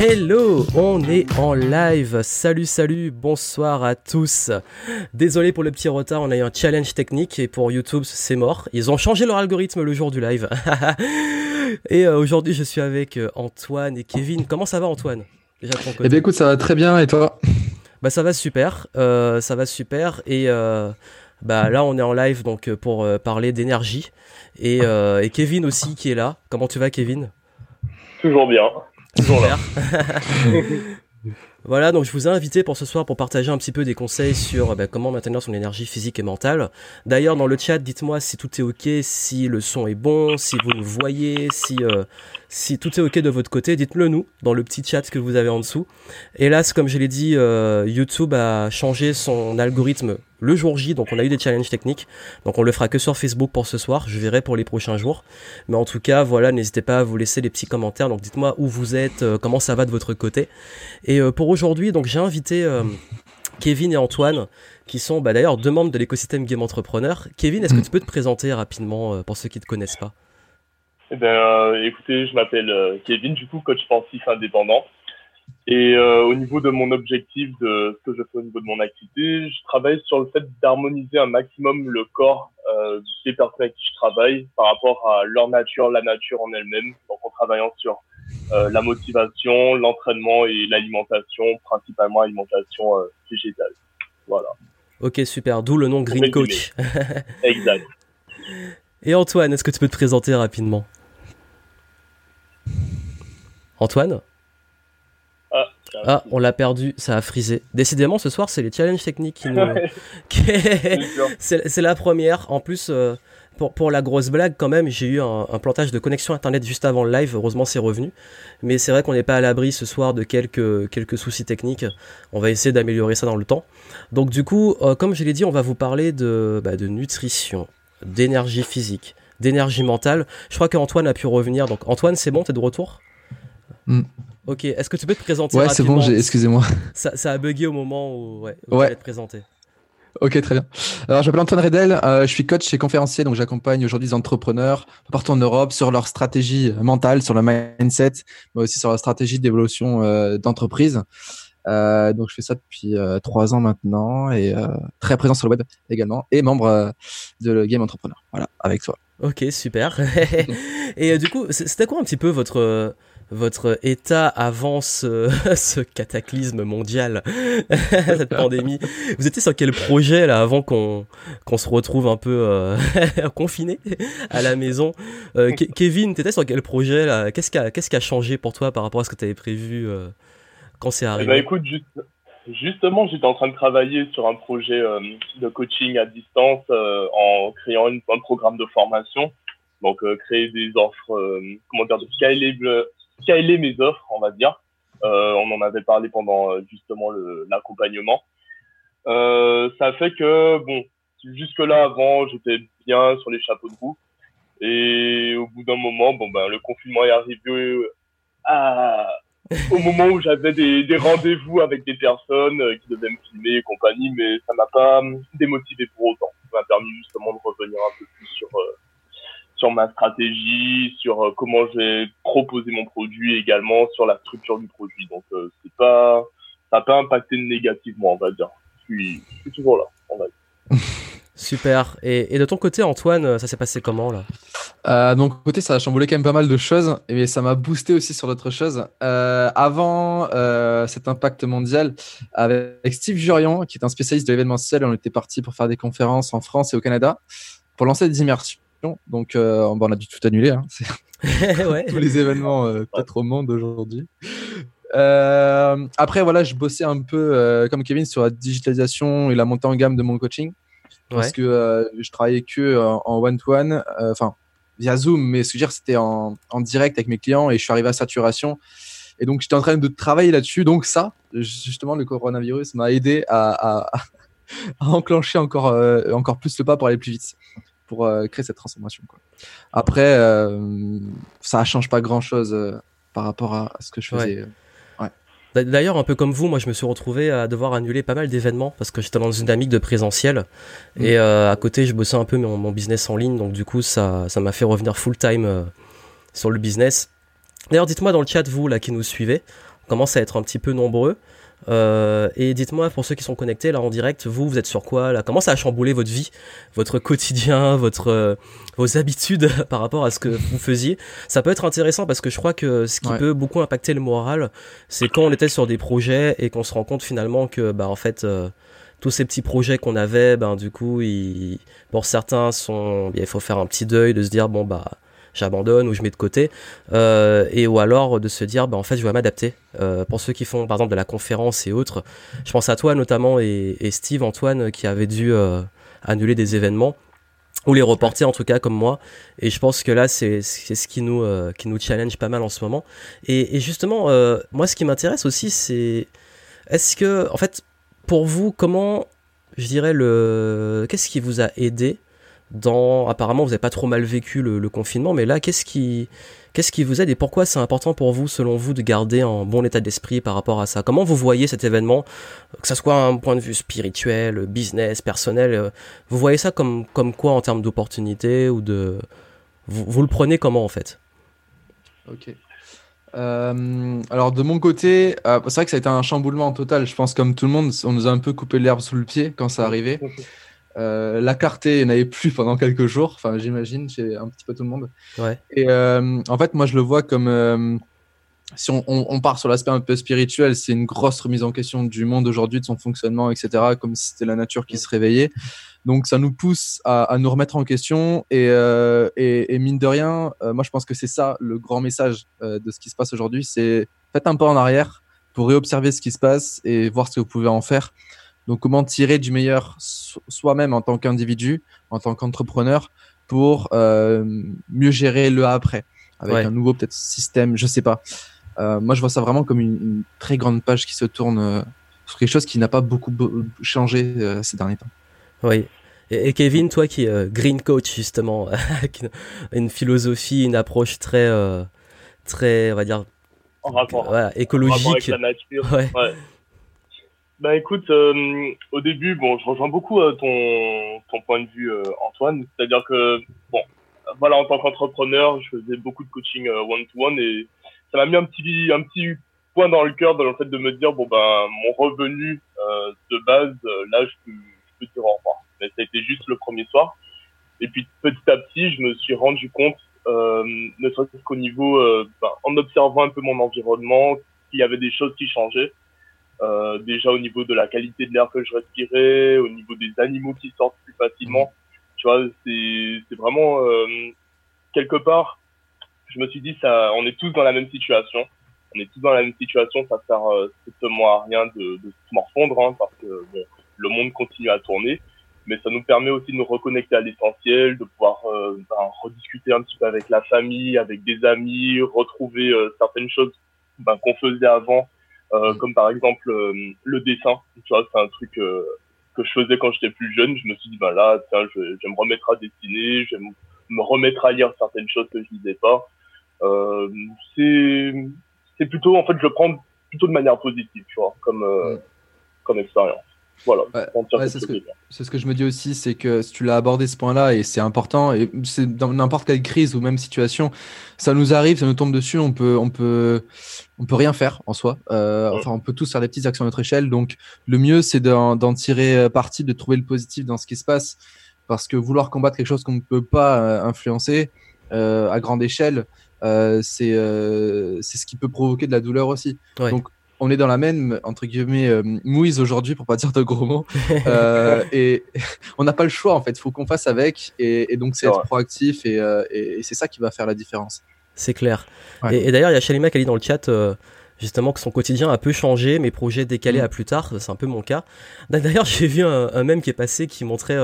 Hello, on est en live. Salut, salut, bonsoir à tous. Désolé pour le petit retard, on a eu un challenge technique et pour YouTube, c'est mort. Ils ont changé leur algorithme le jour du live. et euh, aujourd'hui, je suis avec euh, Antoine et Kevin. Comment ça va, Antoine? Déjà Eh bien, écoute, ça va très bien et toi? Bah, ça va super. Euh, ça va super et. bah là, on est en live donc pour parler d'énergie et, et Kevin aussi qui est là. Comment tu vas, Kevin? Toujours bien. Voilà, donc je vous ai invité pour ce soir pour partager un petit peu des conseils sur bah, comment maintenir son énergie physique et mentale. D'ailleurs, dans le chat, dites-moi si tout est ok, si le son est bon, si vous voyez, si, euh, si tout est ok de votre côté. Dites-le nous dans le petit chat que vous avez en dessous. Hélas, comme je l'ai dit, euh, YouTube a changé son algorithme le jour J, donc on a eu des challenges techniques. Donc on le fera que sur Facebook pour ce soir, je verrai pour les prochains jours. Mais en tout cas, voilà, n'hésitez pas à vous laisser des petits commentaires. Donc dites-moi où vous êtes, euh, comment ça va de votre côté. Et euh, pour aujourd'hui, donc j'ai invité euh, Kevin et Antoine, qui sont bah, d'ailleurs deux membres de l'écosystème Game Entrepreneur. Kevin, est-ce que tu peux te présenter rapidement pour ceux qui ne te connaissent pas? Eh ben, écoutez, je m'appelle Kevin, du coup, coach sportif indépendant. Et euh, au niveau de mon objectif, de ce que je fais au niveau de mon activité, je travaille sur le fait d'harmoniser un maximum le corps euh, des personnes avec qui je travaille par rapport à leur nature, la nature en elle-même. Donc en travaillant sur euh, la motivation, l'entraînement et l'alimentation, principalement alimentation végétale. Voilà. Ok, super. D'où le nom Green Coach. exact. Et Antoine, est-ce que tu peux te présenter rapidement? Antoine? Ah, on l'a perdu, ça a frisé. Décidément, ce soir, c'est les challenges techniques qui nous. c'est la première. En plus, euh, pour, pour, la grosse blague, quand même, j'ai eu un, plantage de connexion internet juste avant le live. Heureusement, c'est revenu. Mais c'est vrai qu'on n'est pas à l'abri ce soir de quelques, quelques soucis techniques. On va essayer d'améliorer ça dans le temps. Donc, du coup, euh, comme je l'ai dit, on va vous parler de, bah, de nutrition, d'énergie physique, d'énergie mentale. Je crois qu'Antoine a pu revenir. Donc, Antoine, c'est bon, t'es de retour? Mm. Ok, est-ce que tu peux te présenter Ouais, c'est bon, excusez-moi. Ça, ça, a bugué au moment où, ouais, où ouais. te présenter. Ok, très bien. Alors, j'appelle Antoine Redel, euh, je suis coach et conférencier, donc j'accompagne aujourd'hui des entrepreneurs partout en Europe sur leur stratégie mentale, sur le mindset, mais aussi sur leur stratégie d'évolution euh, d'entreprise. Euh, donc, je fais ça depuis trois ans maintenant et très présent sur le web également et membre de le Game Entrepreneur. Voilà, avec toi. Ok, super. et du coup, c'était quoi un petit peu votre votre état avant ce, cataclysme mondial, cette pandémie. Vous étiez sur quel projet là avant qu'on qu'on se retrouve un peu euh, confiné à la maison? Euh, Kevin, t'étais sur quel projet là? Qu'est-ce qui a qu'est-ce qui a changé pour toi par rapport à ce que tu avais prévu euh, quand c'est arrivé? Bah écoute, justement, j'étais en train de travailler sur un projet de coaching à distance en créant un programme de formation. Donc créer des offres, comment dire, de scalable scaler mes offres, on va dire. Euh, on en avait parlé pendant euh, justement l'accompagnement. Euh, ça fait que, bon, jusque là, avant, j'étais bien sur les chapeaux de roue. Et au bout d'un moment, bon, ben, le confinement est arrivé à, au moment où j'avais des, des rendez-vous avec des personnes qui devaient me filmer et compagnie, mais ça m'a pas démotivé pour autant. Ça m'a permis justement de revenir un peu plus sur, sur ma stratégie, sur euh, comment je vais proposer mon produit également sur la structure du produit. Donc euh, c'est pas ça n'a pas impacté négativement, on va dire. Je suis, toujours là, on va dire. Super. Et, et, de ton côté, Antoine, ça s'est passé comment là? Euh, de mon côté, ça a chamboulé quand même pas mal de choses, et ça m'a boosté aussi sur d'autres choses. Euh, avant euh, cet impact mondial, avec Steve Jurion, qui est un spécialiste de l'événementiel, on était parti pour faire des conférences en France et au Canada pour lancer des immersions. Donc, euh, on a dû tout annuler. Hein. Tous les événements euh, peut-être au monde aujourd'hui. Euh, après, voilà, je bossais un peu comme Kevin sur la digitalisation et la montée en gamme de mon coaching. Parce que je travaillais que en one-to-one, enfin, via Zoom, mais ce que je veux dire, c'était en, direct avec mes clients et je suis arrivé à saturation. Et donc, j'étais en train de travailler là-dessus. Donc, ça, justement, le coronavirus m'a aidé à, à, enclencher encore, encore plus le pas pour aller plus vite pour euh, créer cette transformation. Quoi. Après, euh, ça change pas grand-chose euh, par rapport à, ce que je faisais. D'ailleurs, un peu comme vous, moi je me suis retrouvé à devoir annuler pas mal d'événements parce que j'étais dans une dynamique de présentiel mm. et à côté je bossais un peu mon, mon, business en ligne donc du coup ça ça m'a fait revenir full time sur le business. D'ailleurs, dites-moi dans le chat vous là qui nous suivez, commencent à être un petit peu nombreux. Euh, et dites-moi, pour ceux qui sont connectés là en direct, vous, vous êtes sur quoi là? Comment ça a chamboulé votre vie, votre quotidien, votre euh, vos habitudes par rapport à ce que vous faisiez? Ça peut être intéressant parce que je crois que ce qui peut beaucoup impacter le moral, c'est quand on était sur des projets et qu'on se rend compte finalement que bah en fait euh, tous ces petits projets qu'on avait, ben du coup, ils, pour certains sont, il faut faire un petit deuil de se dire bon bah j'abandonne ou je mets de côté, euh, et ou alors de se dire, bah, en fait, je vais m'adapter. Euh, pour ceux qui font, par exemple, de la conférence et autres, je pense à toi notamment et, Steve, Antoine, qui avait dû euh, annuler des événements ou les reporter en tout cas comme moi et je pense que là c'est ce qui nous qui nous challenge pas mal en ce moment et, justement moi ce qui m'intéresse aussi c'est est-ce que en fait pour vous comment je dirais le qu'est-ce qui vous a aidé dans apparemment vous n'avez pas trop mal vécu le, confinement mais là qu'est-ce qui qu'est-ce qui vous aide et pourquoi c'est important pour vous selon vous de garder un bon état d'esprit par rapport à ça? Comment vous voyez cet événement que ça soit un point de vue spirituel business personnel euh, vous voyez ça comme comme quoi en termes d'opportunité ou de vous, vous, le prenez comment en fait? Ok euh, alors de mon côté, euh, c'est vrai que ça a été un chamboulement total. Je pense comme tout le monde, on nous a un peu coupé l'herbe sous le pied quand ça arrivait. Euh, la clarté n'avait plus pendant quelques jours, enfin j'imagine chez un petit peu tout le monde. Et euh, en fait, moi je le vois comme euh, si on, part sur l'aspect un peu spirituel, c'est une grosse remise en question du monde aujourd'hui, de son fonctionnement, etc. Comme si c'était la nature qui se réveillait. Donc ça nous pousse à, nous remettre en question et, et, mine de rien, moi je pense que c'est ça le grand message de ce qui se passe aujourd'hui, c'est faites un pas en arrière pour réobserver ce qui se passe et voir ce que vous pouvez en faire. Donc, comment tirer du meilleur soi-même en tant qu'individu, en tant qu'entrepreneur, pour euh, mieux gérer le après, avec un nouveau peut-être système, je sais pas. Euh, moi, je vois ça vraiment comme une, très grande page qui se tourne euh, sur quelque chose qui n'a pas beaucoup changé ces derniers temps. Oui. Et, Kevin, toi qui es green coach justement, une philosophie, une approche très, très, on va dire, en rapport, écologique. avec la nature. Ouais. Bah écoute, euh, au début, bon, je rejoins beaucoup euh, ton, ton point de vue, euh, Antoine. C'est-à-dire que, bon, voilà, en tant qu'entrepreneur, je faisais beaucoup de coaching one-to-one et ça m'a mis un petit, un petit point dans le cœur dans le fait de me dire, bon, ben, mon revenu de base, là, je peux, je peux dire revoir. Mais ça a été juste le premier soir. Et puis, petit à petit, je me suis rendu compte, ne serait-ce qu'au niveau, ben, en observant un peu mon environnement, qu'il y avait des choses qui changeaient. Euh, déjà au niveau de la qualité de l'air que je respirais, au niveau des animaux qui sortent plus facilement. Tu vois, c'est vraiment euh, quelque part. Je me suis dit ça, on est tous dans la même situation. On est tous dans la même situation. Ça sert euh, strictement à rien de, de se morfondre, hein, parce que bon, le monde continue à tourner. Mais ça nous permet aussi de nous reconnecter à l'essentiel, de pouvoir euh, ben, rediscuter un petit peu avec la famille, avec des amis, retrouver certaines choses ben, qu'on faisait avant euh, comme par exemple euh, le dessin. Tu vois, c'est un truc euh, que je faisais quand j'étais plus jeune. Je me suis dit, bah là, tiens, je, je vais me remettre à dessiner, je vais me remettre à lire certaines choses que je lisais pas. Euh, c'est c'est plutôt, en fait, je le prends plutôt de manière positive, tu vois, comme, comme expérience. Voilà. c'est ce, que je me dis aussi, c'est que si tu l'as abordé ce point-là, et c'est important, et c'est dans n'importe quelle crise ou même situation, ça nous arrive, ça nous tombe dessus, on peut, on peut, on peut rien faire en soi. Euh, enfin, on peut tous faire des petites actions à notre échelle. Donc, le mieux, c'est d'en tirer euh, parti, de trouver le positif dans ce qui se passe, parce que vouloir combattre quelque chose qu'on ne peut pas euh, influencer à grande échelle, c'est c'est ce qui peut provoquer de la douleur aussi. Donc on est dans la même entre guillemets euh, mouise aujourd'hui pour pas dire de gros mots. Euh, et on n'a pas le choix en fait. Il faut qu'on fasse avec. Et, donc c'est être proactif euh, et, c'est ça qui va faire la différence. C'est clair. Et, d'ailleurs il y a Shalima qui a dit dans le chat justement que son quotidien a peu changé mes projets décalés mm. à plus tard. C'est un peu mon cas. D'ailleurs j'ai vu un, un mème qui est passé qui montrait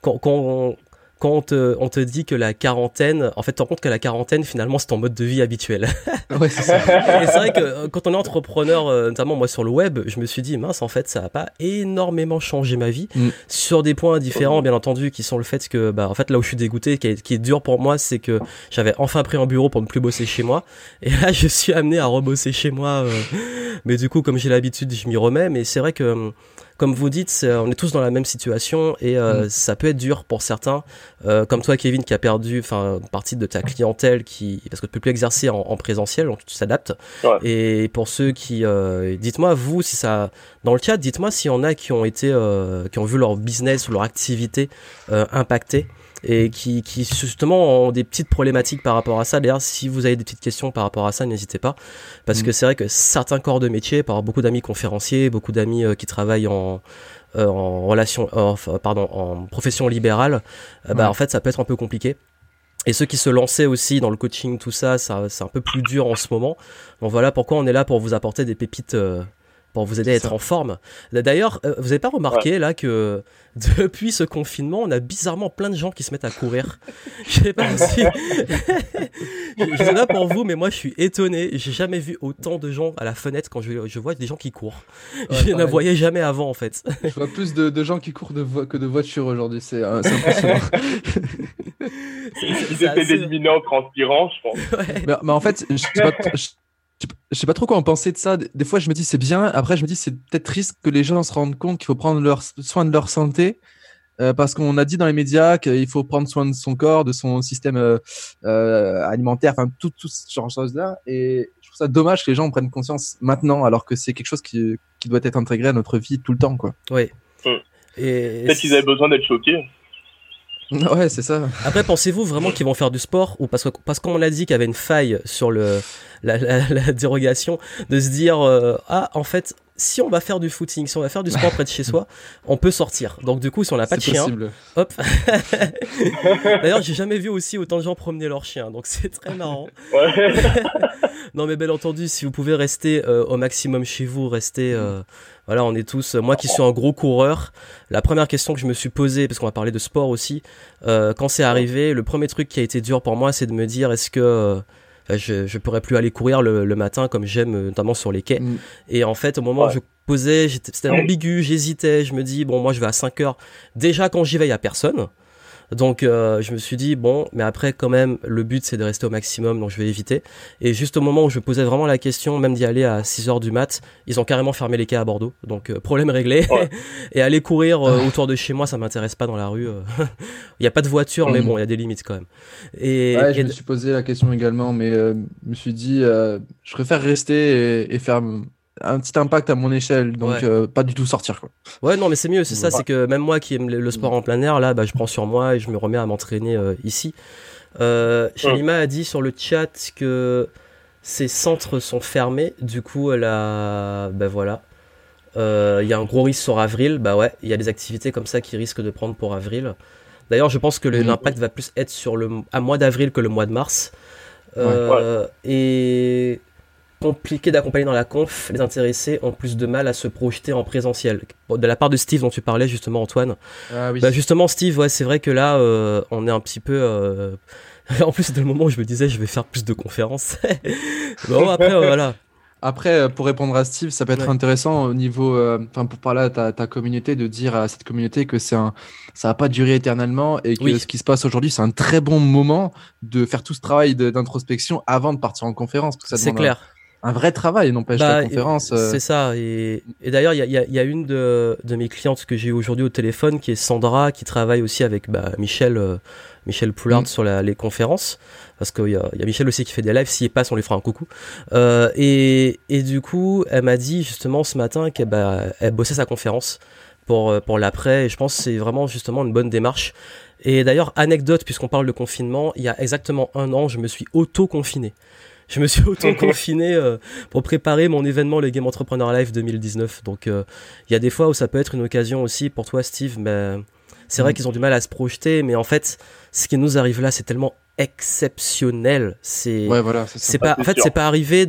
quand, quand, quand on te, on te dit que la quarantaine, en fait, tu te rends compte que la quarantaine, finalement, c'est ton mode de vie habituel. ouais, c'est ça. Et c'est vrai que euh, quand on est entrepreneur, euh, notamment moi sur le web, je me suis dit, mince, en fait, ça a pas énormément changé ma vie. Mm. Sur des points différents, bien entendu, qui sont le fait que, bah, en fait, là où je suis dégoûté, qui est, qui est dur pour moi, c'est que j'avais enfin pris un bureau pour ne plus bosser chez moi. Et là, je suis amené à rebosser chez moi. Euh. mais du coup, comme j'ai l'habitude, je m'y remets. Mais c'est vrai que comme vous dites, on est tous dans la même situation et euh, mm. ça peut être dur pour certains, euh, comme toi, Kevin, qui a perdu, enfin, partie de ta clientèle, qui parce que tu peux plus exercer en, présentiel, donc tu t'adaptes. Et pour ceux qui, euh, dites-moi vous, si ça, dans le chat, dites-moi s'il y en a qui ont été, qui ont vu leur business ou leur activité impactée et qui, qui justement ont des petites problématiques par rapport à ça. D'ailleurs, si vous avez des petites questions par rapport à ça, n'hésitez pas, parce mm. que c'est vrai que certains corps de métier, par beaucoup d'amis conférenciers, beaucoup d'amis euh, qui travaillent en euh, en relation, pardon, en profession libérale, euh, bah en fait, ça peut être un peu compliqué. Et ceux qui se lançaient aussi dans le coaching, tout ça, ça c'est un peu plus dur en ce moment. Donc voilà pourquoi on est là pour vous apporter des pépites pour vous aider à être en forme. D'ailleurs, euh, vous n'avez pas remarqué là que depuis ce confinement, on a bizarrement plein de gens qui se mettent à courir. je sais pas si. je sais pas pour vous, mais moi je suis étonné. J'ai jamais vu autant de gens à la fenêtre quand je, je vois des gens qui courent. je ne voyais jamais avant en fait. je vois plus de, gens qui courent de que de voitures aujourd'hui. C'est euh, impressionnant. Ils étaient d'éliminer en transpirant, je pense. Mais, en fait, je, je sais pas trop quoi en penser de ça. Des fois, je me dis c'est bien. Après, je me dis c'est peut-être triste que les gens se rendent compte qu'il faut prendre leur, soin de leur santé. Euh, parce qu'on a dit dans les médias qu'il faut prendre soin de son corps, de son système euh, euh, alimentaire, enfin tout, tout ce genre de choses-là. Et je trouve ça dommage que les gens prennent conscience maintenant, alors que c'est quelque chose qui, qui, doit être intégré à notre vie tout le temps. Quoi. Oui. Et... Peut-être qu'ils avaient besoin d'être choqués. Ouais, c'est ça. Après, pensez-vous vraiment qu'ils vont faire du sport ou parce que parce qu'on a dit qu'il y avait une faille sur le la, la, dérogation de se dire euh, ah en fait si on va faire du footing, si on va faire du sport près de chez soi, on peut sortir. Donc du coup, si on n'a pas de chien, hop. D'ailleurs, j'ai jamais vu aussi autant de gens promener leur chien, donc c'est très marrant. non, mais bien entendu, si vous pouvez rester euh, au maximum chez vous, restez. Euh, voilà, on est tous. Moi qui suis un gros coureur, la première question que je me suis posée, parce qu'on va parler de sport aussi, euh, quand c'est arrivé, le premier truc qui a été dur pour moi, c'est de me dire est-ce que je, je pourrais plus aller courir le, matin comme j'aime, notamment sur les quais. Mm. Et en fait, au moment où je posais, c'était ambigu, j'hésitais, je me dis, bon, moi je vais à 5 heures. Déjà, quand j'y vais, il y a personne. Donc euh, je me suis dit bon, mais après quand même le but c'est de rester au maximum, donc je vais éviter. Et juste au moment où je posais vraiment la question, même d'y aller à 6 heures du mat, ils ont carrément fermé les quais à Bordeaux, donc euh, problème réglé. et aller courir euh, autour de chez moi, ça m'intéresse pas dans la rue. Il n'y a pas de voiture, mais mm. bon, il y a des limites quand même. Et, je me suis posé la question également, mais je me suis dit je préfère rester et, et faire un petit impact à mon échelle, donc euh, pas du tout sortir quoi. Ouais, non, mais c'est mieux, c'est ça, c'est que même moi qui aime le sport en plein air, là, bah, je prends sur moi et je me remets à m'entraîner euh, ici. Euh, Shalima a dit sur le chat que ces centres sont fermés, du coup, là, bah voilà. Euh, il y a un gros risque sur avril, bah ouais, il y a des activités comme ça qui risquent de prendre pour avril. D'ailleurs, je pense que l'impact va plus être sur le à mois d'avril que le mois de mars. Et compliqué d'accompagner dans la conf, les intéressés ont plus de mal à se projeter en présentiel. De la part de Steve dont tu parlais justement Antoine. Ah, oui. bah, justement Steve, ouais, c'est vrai que là euh, on est un petit peu... Euh... en plus c'était le moment où je me disais je vais faire plus de conférences. bon après voilà. Après, euh, pour répondre à Steve, ça peut être intéressant au niveau, enfin pour parler à ta, ta, communauté, de dire à cette communauté que c'est un, ça va pas durer éternellement et que ce qui se passe aujourd'hui, c'est un très bon moment de faire tout ce travail d'introspection avant de partir en conférence. C'est clair un vrai travail, n'empêche bah, la conférence. Euh. C'est ça. Et, et d'ailleurs, il y a, y a, une de, de mes clientes que j'ai aujourd'hui au téléphone, qui est Sandra, qui travaille aussi avec bah, Michel, euh, Michel Poulard mm. sur la, les conférences, parce qu'il y a, y a Michel aussi qui fait des lives. S'il passe, on lui fera un coucou. Euh, et, et du coup, elle m'a dit justement ce matin qu'elle bah, elle bossait sa conférence pour euh, pour l'après. Et je pense que c'est vraiment justement une bonne démarche. Et d'ailleurs, anecdote, puisqu'on parle de confinement, il y a exactement un an, je me suis auto-confiné. Je me suis auto-confiné euh, pour préparer mon événement, le Game Entrepreneur Live 2019. Donc, euh, il y a des fois où ça peut être une occasion aussi pour toi, Steve. Mais c'est vrai mm. qu'ils ont du mal à se projeter, mais en fait, ce qui nous arrive là, c'est tellement exceptionnel. C'est, ouais, voilà, c'est pas, en fait, c'est pas arrivé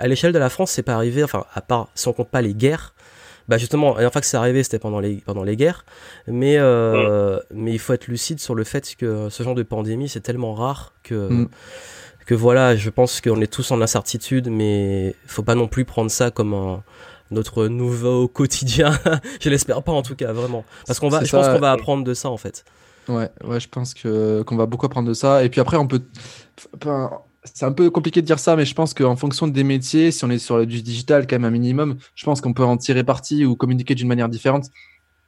à l'échelle de la France, c'est pas arrivé. Enfin, à part si on compte pas les guerres. Bah justement, la dernière fois que c'est arrivé, c'était pendant les pendant les guerres. Mais euh, mais il faut être lucide sur le fait que ce genre de pandémie, c'est tellement rare que mm que voilà, je pense qu'on est tous en incertitude, mais faut pas non plus prendre ça comme un, notre nouveau quotidien. je l'espère pas en tout cas, vraiment. Parce qu'on va, je pense qu'on va apprendre de ça en fait. Ouais, ouais, je pense que qu'on va beaucoup apprendre de ça. Et puis après, on peut, c'est un peu compliqué de dire ça, mais je pense qu'en fonction des métiers, si on est sur du digital quand même un minimum, je pense qu'on peut en tirer parti ou communiquer d'une manière différente.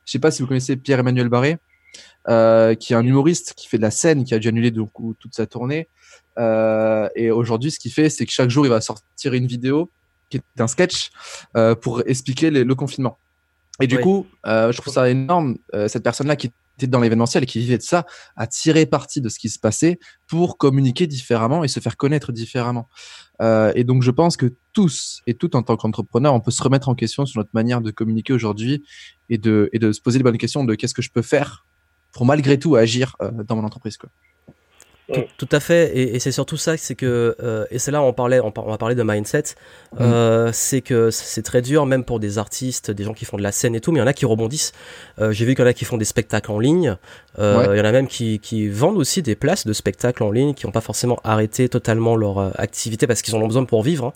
Je sais pas si vous connaissez Pierre-Emmanuel Barré, euh, qui est un humoriste qui fait de la scène, qui a dû annuler donc, toute sa tournée. Euh, et aujourd'hui, ce qu'il fait, c'est que chaque jour, il va sortir une vidéo qui est un sketch euh, pour expliquer le confinement. Et du coup, euh, je trouve ça énorme, cette personne-là qui était dans l'événementiel et qui vivait de ça, a tiré parti de ce qui se passait pour communiquer différemment et se faire connaître différemment. Euh, et donc, je pense que tous et toutes en tant qu'entrepreneurs, on peut se remettre en question sur notre manière de communiquer aujourd'hui et de, et de se poser les bonnes questions de qu'est-ce que je peux faire pour malgré tout agir euh, dans mon entreprise. Quoi. Tout, à fait, et, c'est surtout ça, c'est que, euh, et c'est là où on parlait, on, va parler de mindset, mm. euh, c'est que c'est très dur, même pour des artistes, des gens qui font de la scène et tout, mais il y en a qui rebondissent. Euh, j'ai vu qu'il y en a qui font des spectacles en ligne, euh, il y en a même qui, qui, vendent aussi des places de spectacles en ligne, qui n'ont pas forcément arrêté totalement leur euh, activité parce qu'ils en ont besoin pour vivre. Hein.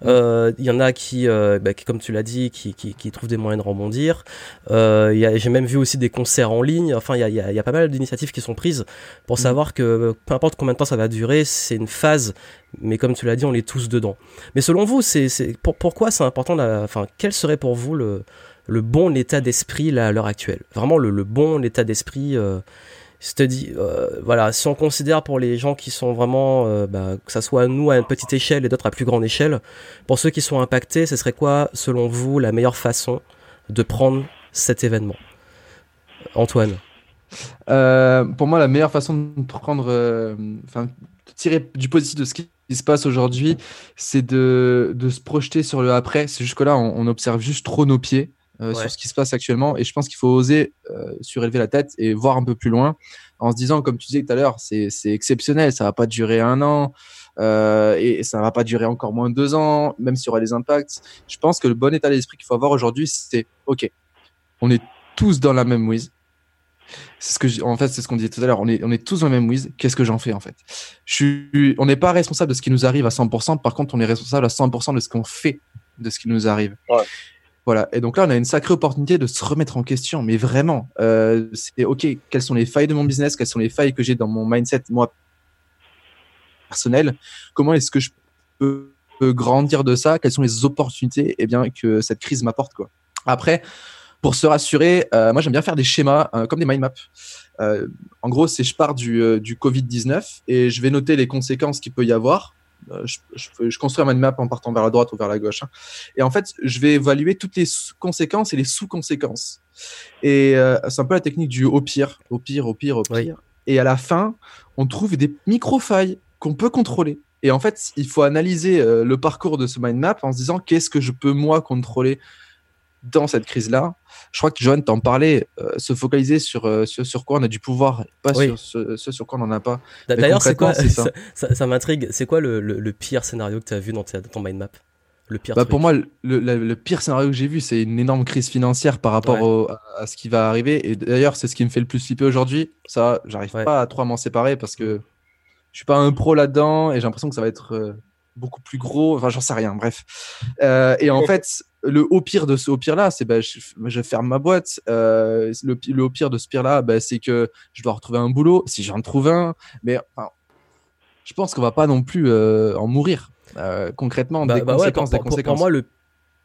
Mm. Euh, il y en a qui, bah, qui comme tu l'as dit, qui, qui, qui, trouvent des moyens de rebondir. j'ai même vu aussi des concerts en ligne, enfin il y a, y, a, y a pas mal d'initiatives qui sont prises pour mm. savoir que peu importe combien de temps ça va durer, c'est une phase, mais comme tu l'as dit, on est tous dedans. Mais selon vous, c'est pour, pourquoi c'est important, enfin, quel serait pour vous le, bon état d'esprit à l'heure actuelle? Vraiment le, bon état d'esprit euh, euh, voilà, si on considère pour les gens qui sont vraiment, euh, bah, que ça soit nous à une petite échelle et d'autres à plus grande échelle, pour ceux qui sont impactés, ce serait quoi, selon vous, la meilleure façon de prendre cet événement? Antoine euh, pour moi, la meilleure façon de prendre, euh, enfin, tirer du positif de ce qui se passe aujourd'hui, c'est de, de, se projeter sur le après. C'est jusque-là, on, observe juste trop nos pieds euh, sur ce qui se passe actuellement. Et je pense qu'il faut oser surélever la tête et voir un peu plus loin en se disant, comme tu disais tout à l'heure, c'est exceptionnel, ça va pas durer un an. Euh, et ça va pas durer encore moins de deux ans, même s'il y aura des impacts. Je pense que le bon état d'esprit qu'il faut avoir aujourd'hui, c'est OK, on est tous dans la même mouise, c'est ce que en fait c'est ce qu'on disait tout à l'heure. On est on est tous dans le même whiz. Qu'est-ce que j'en fais en fait? Je suis on n'est pas responsable de ce qui nous arrive à 100%. Par contre, on est responsable à 100% de ce qu'on fait de ce qui nous arrive. Ouais. Voilà. Et donc là, on a une sacrée opportunité de se remettre en question. Mais vraiment, euh, c'est ok. Quelles sont les failles de mon business? Quelles sont les failles que j'ai dans mon mindset moi personnel? Comment est-ce que je peux grandir de ça? Quelles sont les opportunités eh bien que cette crise m'apporte quoi? Après pour se rassurer, euh, moi j'aime bien faire des schémas euh, comme des mind maps. Euh, en gros, c'est je pars du, du Covid-19 et je vais noter les conséquences qu'il peut y avoir. Je, je, construis un mind map en partant vers la droite ou vers la gauche. Hein. Et en fait, je vais évaluer toutes les conséquences et les sous-conséquences. Et c'est un peu la technique du au pire, au pire, au pire, au pire. Et à la fin, on trouve des micro-failles qu'on peut contrôler. Et en fait, il faut analyser le parcours de ce mind map en se disant qu'est-ce que je peux moi contrôler dans cette crise-là. Je crois que Johan t'en parlait, euh, se focaliser sur euh, ce sur quoi on a du pouvoir, pas sur ce, sur quoi on n'en a pas. D'ailleurs, c'est quoi ça, ça, m'intrigue. C'est quoi le, le, pire scénario que tu as vu dans, ton mind map le pire bah, pour moi, le, le, pire scénario que j'ai vu, c'est une énorme crise financière par rapport à, ce qui va arriver. Et d'ailleurs, c'est ce qui me fait le plus flipper aujourd'hui. Ça, j'arrive pas à trop m'en séparer parce que je suis pas un pro là-dedans et j'ai l'impression que ça va être euh, beaucoup plus gros. Enfin, j'en sais rien. Bref. et en fait, le au pire de ce au pire là, c'est bah, je, ferme ma boîte. Euh, le, le, au pire de ce pire là, bah, c'est que je dois retrouver un boulot si j'en trouve un. Mais enfin, je pense qu'on va pas non plus euh, en mourir euh, concrètement bah, des, bah conséquences, des conséquences. Pour moi, le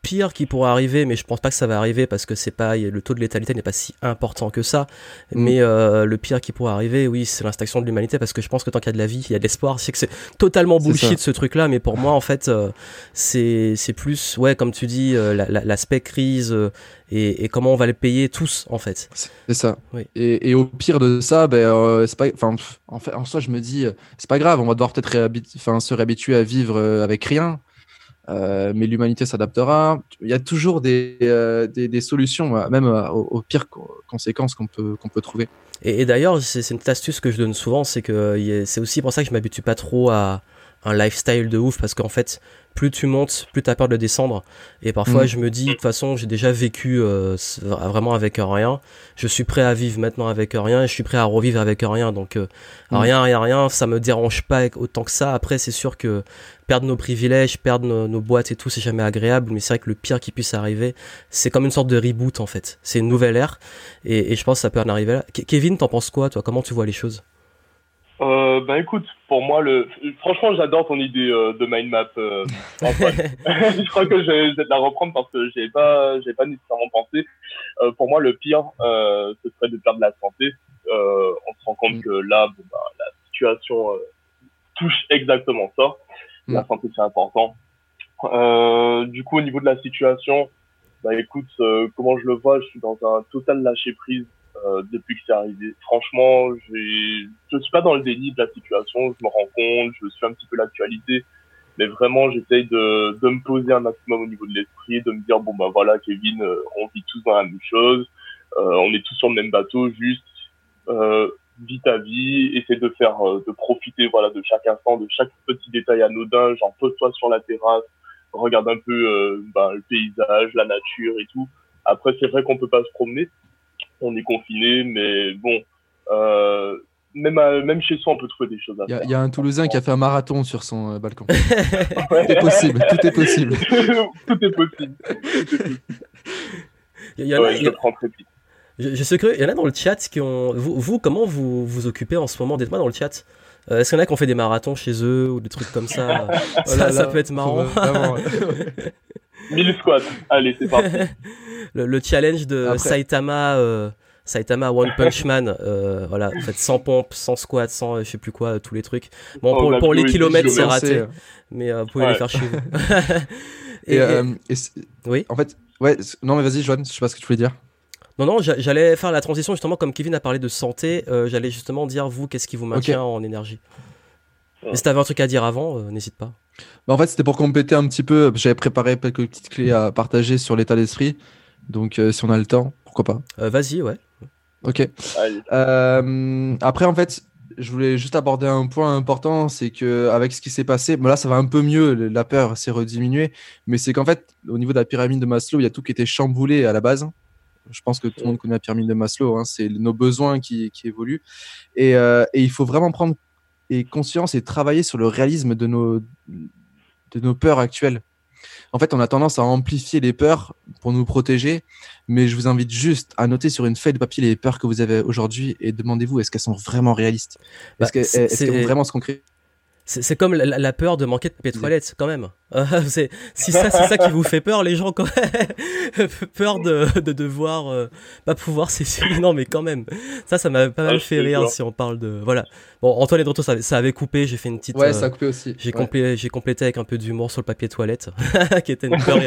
pire qui pourrait arriver, mais je pense pas que ça va arriver parce que c'est pas le taux de létalité n'est pas si important que ça. Mm. Mais euh, le pire qui pourrait arriver, oui, c'est l'extinction de l'humanité parce que je pense que tant qu'il y a de la vie, il y a de l'espoir. C'est que c'est totalement bullshit ce truc-là, mais pour moi en fait, euh, c'est c'est plus ouais comme tu dis euh, l'aspect crise et, et, comment on va le payer tous en fait. C'est ça. Oui. Et, et, au pire de ça, ben c'est pas enfin en fait en soi je me dis c'est pas grave, on va devoir peut-être se réhabituer à vivre avec rien. Euh, mais l'humanité s'adaptera. Il y a toujours des, euh, des, solutions, euh, même aux, pires conséquences qu'on peut, qu'on peut trouver. Et, et d'ailleurs, c'est une astuce que je donne souvent, c'est que c'est aussi pour ça que je m'habitue pas trop à un lifestyle de ouf, parce qu'en fait, plus tu montes, plus tu as peur de descendre. Et parfois, mm. je me dis, de toute façon, j'ai déjà vécu euh, vraiment avec rien. Je suis prêt à vivre maintenant avec rien et je suis prêt à revivre avec rien. Donc, euh, mm. rien, rien, rien, ça me dérange pas autant que ça. Après, c'est sûr que perdre nos privilèges, perdre nos, boîtes et tout, c'est jamais agréable. Mais c'est vrai que le pire qui puisse arriver, c'est comme une sorte de reboot en fait. C'est une nouvelle ère et, et, je pense que ça peut en arriver là. Kevin, t'en penses quoi, toi? Comment tu vois les choses? Euh, ben écoute, pour moi, le, franchement, j'adore ton idée euh, de mind map. Euh, je crois que je vais, de la reprendre parce que j'ai pas, j'ai pas nécessairement pensé. Euh, pour moi, le pire, euh, ce serait de perdre la santé. Euh, on se rend compte mm. que là, bon, bah, la situation touche exactement ça. Mm. La santé, c'est important. du coup, au niveau de la situation, bah écoute, comment je le vois, je suis dans un total lâcher prise euh, depuis que c'est arrivé. Franchement, je suis pas dans le déni de la situation, je me rends compte, je suis un petit peu l'actualité, mais vraiment j'essaye de, de me poser un maximum au niveau de l'esprit, de me dire bon bah voilà Kevin, euh, on vit tous dans la même chose, euh, on est tous sur le même bateau, juste vis ta vie, essaie de faire, de profiter voilà de chaque instant, de chaque petit détail anodin, genre pose-toi sur la terrasse, regarde un peu bah, le paysage, la nature et tout. Après c'est vrai qu'on peut pas se promener, on est confiné, mais bon, euh, même, même chez soi, on peut trouver des choses à faire. Il y, a un Toulousain qui a fait un marathon sur son euh, balcon. tout est possible, tout est possible. tout est possible. Il y, en a, je le prends très vite. Je, sais que il y en a dans le chat qui ont. Vous, comment vous vous occupez en ce moment? Dites-moi dans le chat. Euh, est-ce qu'il y en a qui ont fait des marathons chez eux ou des trucs comme ça? Ça, ça, peut être marrant. 1000 squats. Allez, c'est parti. le, challenge de Saitama, euh, Saitama One Punch Man. Euh, voilà, en fait, sans pompe, sans squat, sans je sais plus quoi, tous les trucs. Bon, oh, pour, les kilomètres, c'est raté. Mais euh, vous pouvez les faire chez vous. et, oui. En fait, ouais, non, mais vas-y, Joanne, je sais pas ce que tu voulais dire. Non, non, j'allais faire la transition justement, comme Kevin a parlé de santé, j'allais justement dire, vous, qu'est-ce qui vous maintient en énergie? Mais si t'avais un truc à dire avant, n'hésite pas. Bah, en fait, c'était pour compléter un petit peu. J'avais préparé quelques petites clés à partager sur l'état d'esprit. Donc, euh, si on a le temps, pourquoi pas euh, Vas-y, ouais. Ok. Euh, après, en fait, je voulais juste aborder un point important, c'est que avec ce qui s'est passé, bon là, ça va un peu mieux. La peur s'est rediminuée, mais c'est qu'en fait, au niveau de la pyramide de Maslow, il y a tout qui était chamboulé à la base. Je pense que tout le monde connaît la pyramide de Maslow. Hein, c'est nos besoins qui, qui évoluent, et, et il faut vraiment prendre et conscience et travailler sur le réalisme de nos, de nos peurs actuelles. En fait, on a tendance à amplifier les peurs pour nous protéger, mais je vous invite juste à noter sur une feuille de papier les peurs que vous avez aujourd'hui et demandez-vous est-ce qu'elles sont vraiment réalistes? Est-ce bah, qu'elles vont vraiment se concrétiser c'est comme la, peur de manquer de papier de toilette, quand même. si ça, c'est ça qui vous fait peur, les gens, quand même. peur de, de devoir euh, pas pouvoir s'essuyer. Non, mais quand même. Ça, ça m'a pas mal ah, fait rire si on parle de. Voilà. Bon, Antoine et Droto, ça, ça, avait coupé. J'ai fait une petite. Ouais, ça a coupé aussi. J'ai j'ai complété avec un peu d'humour sur le papier toilette, qui était une peur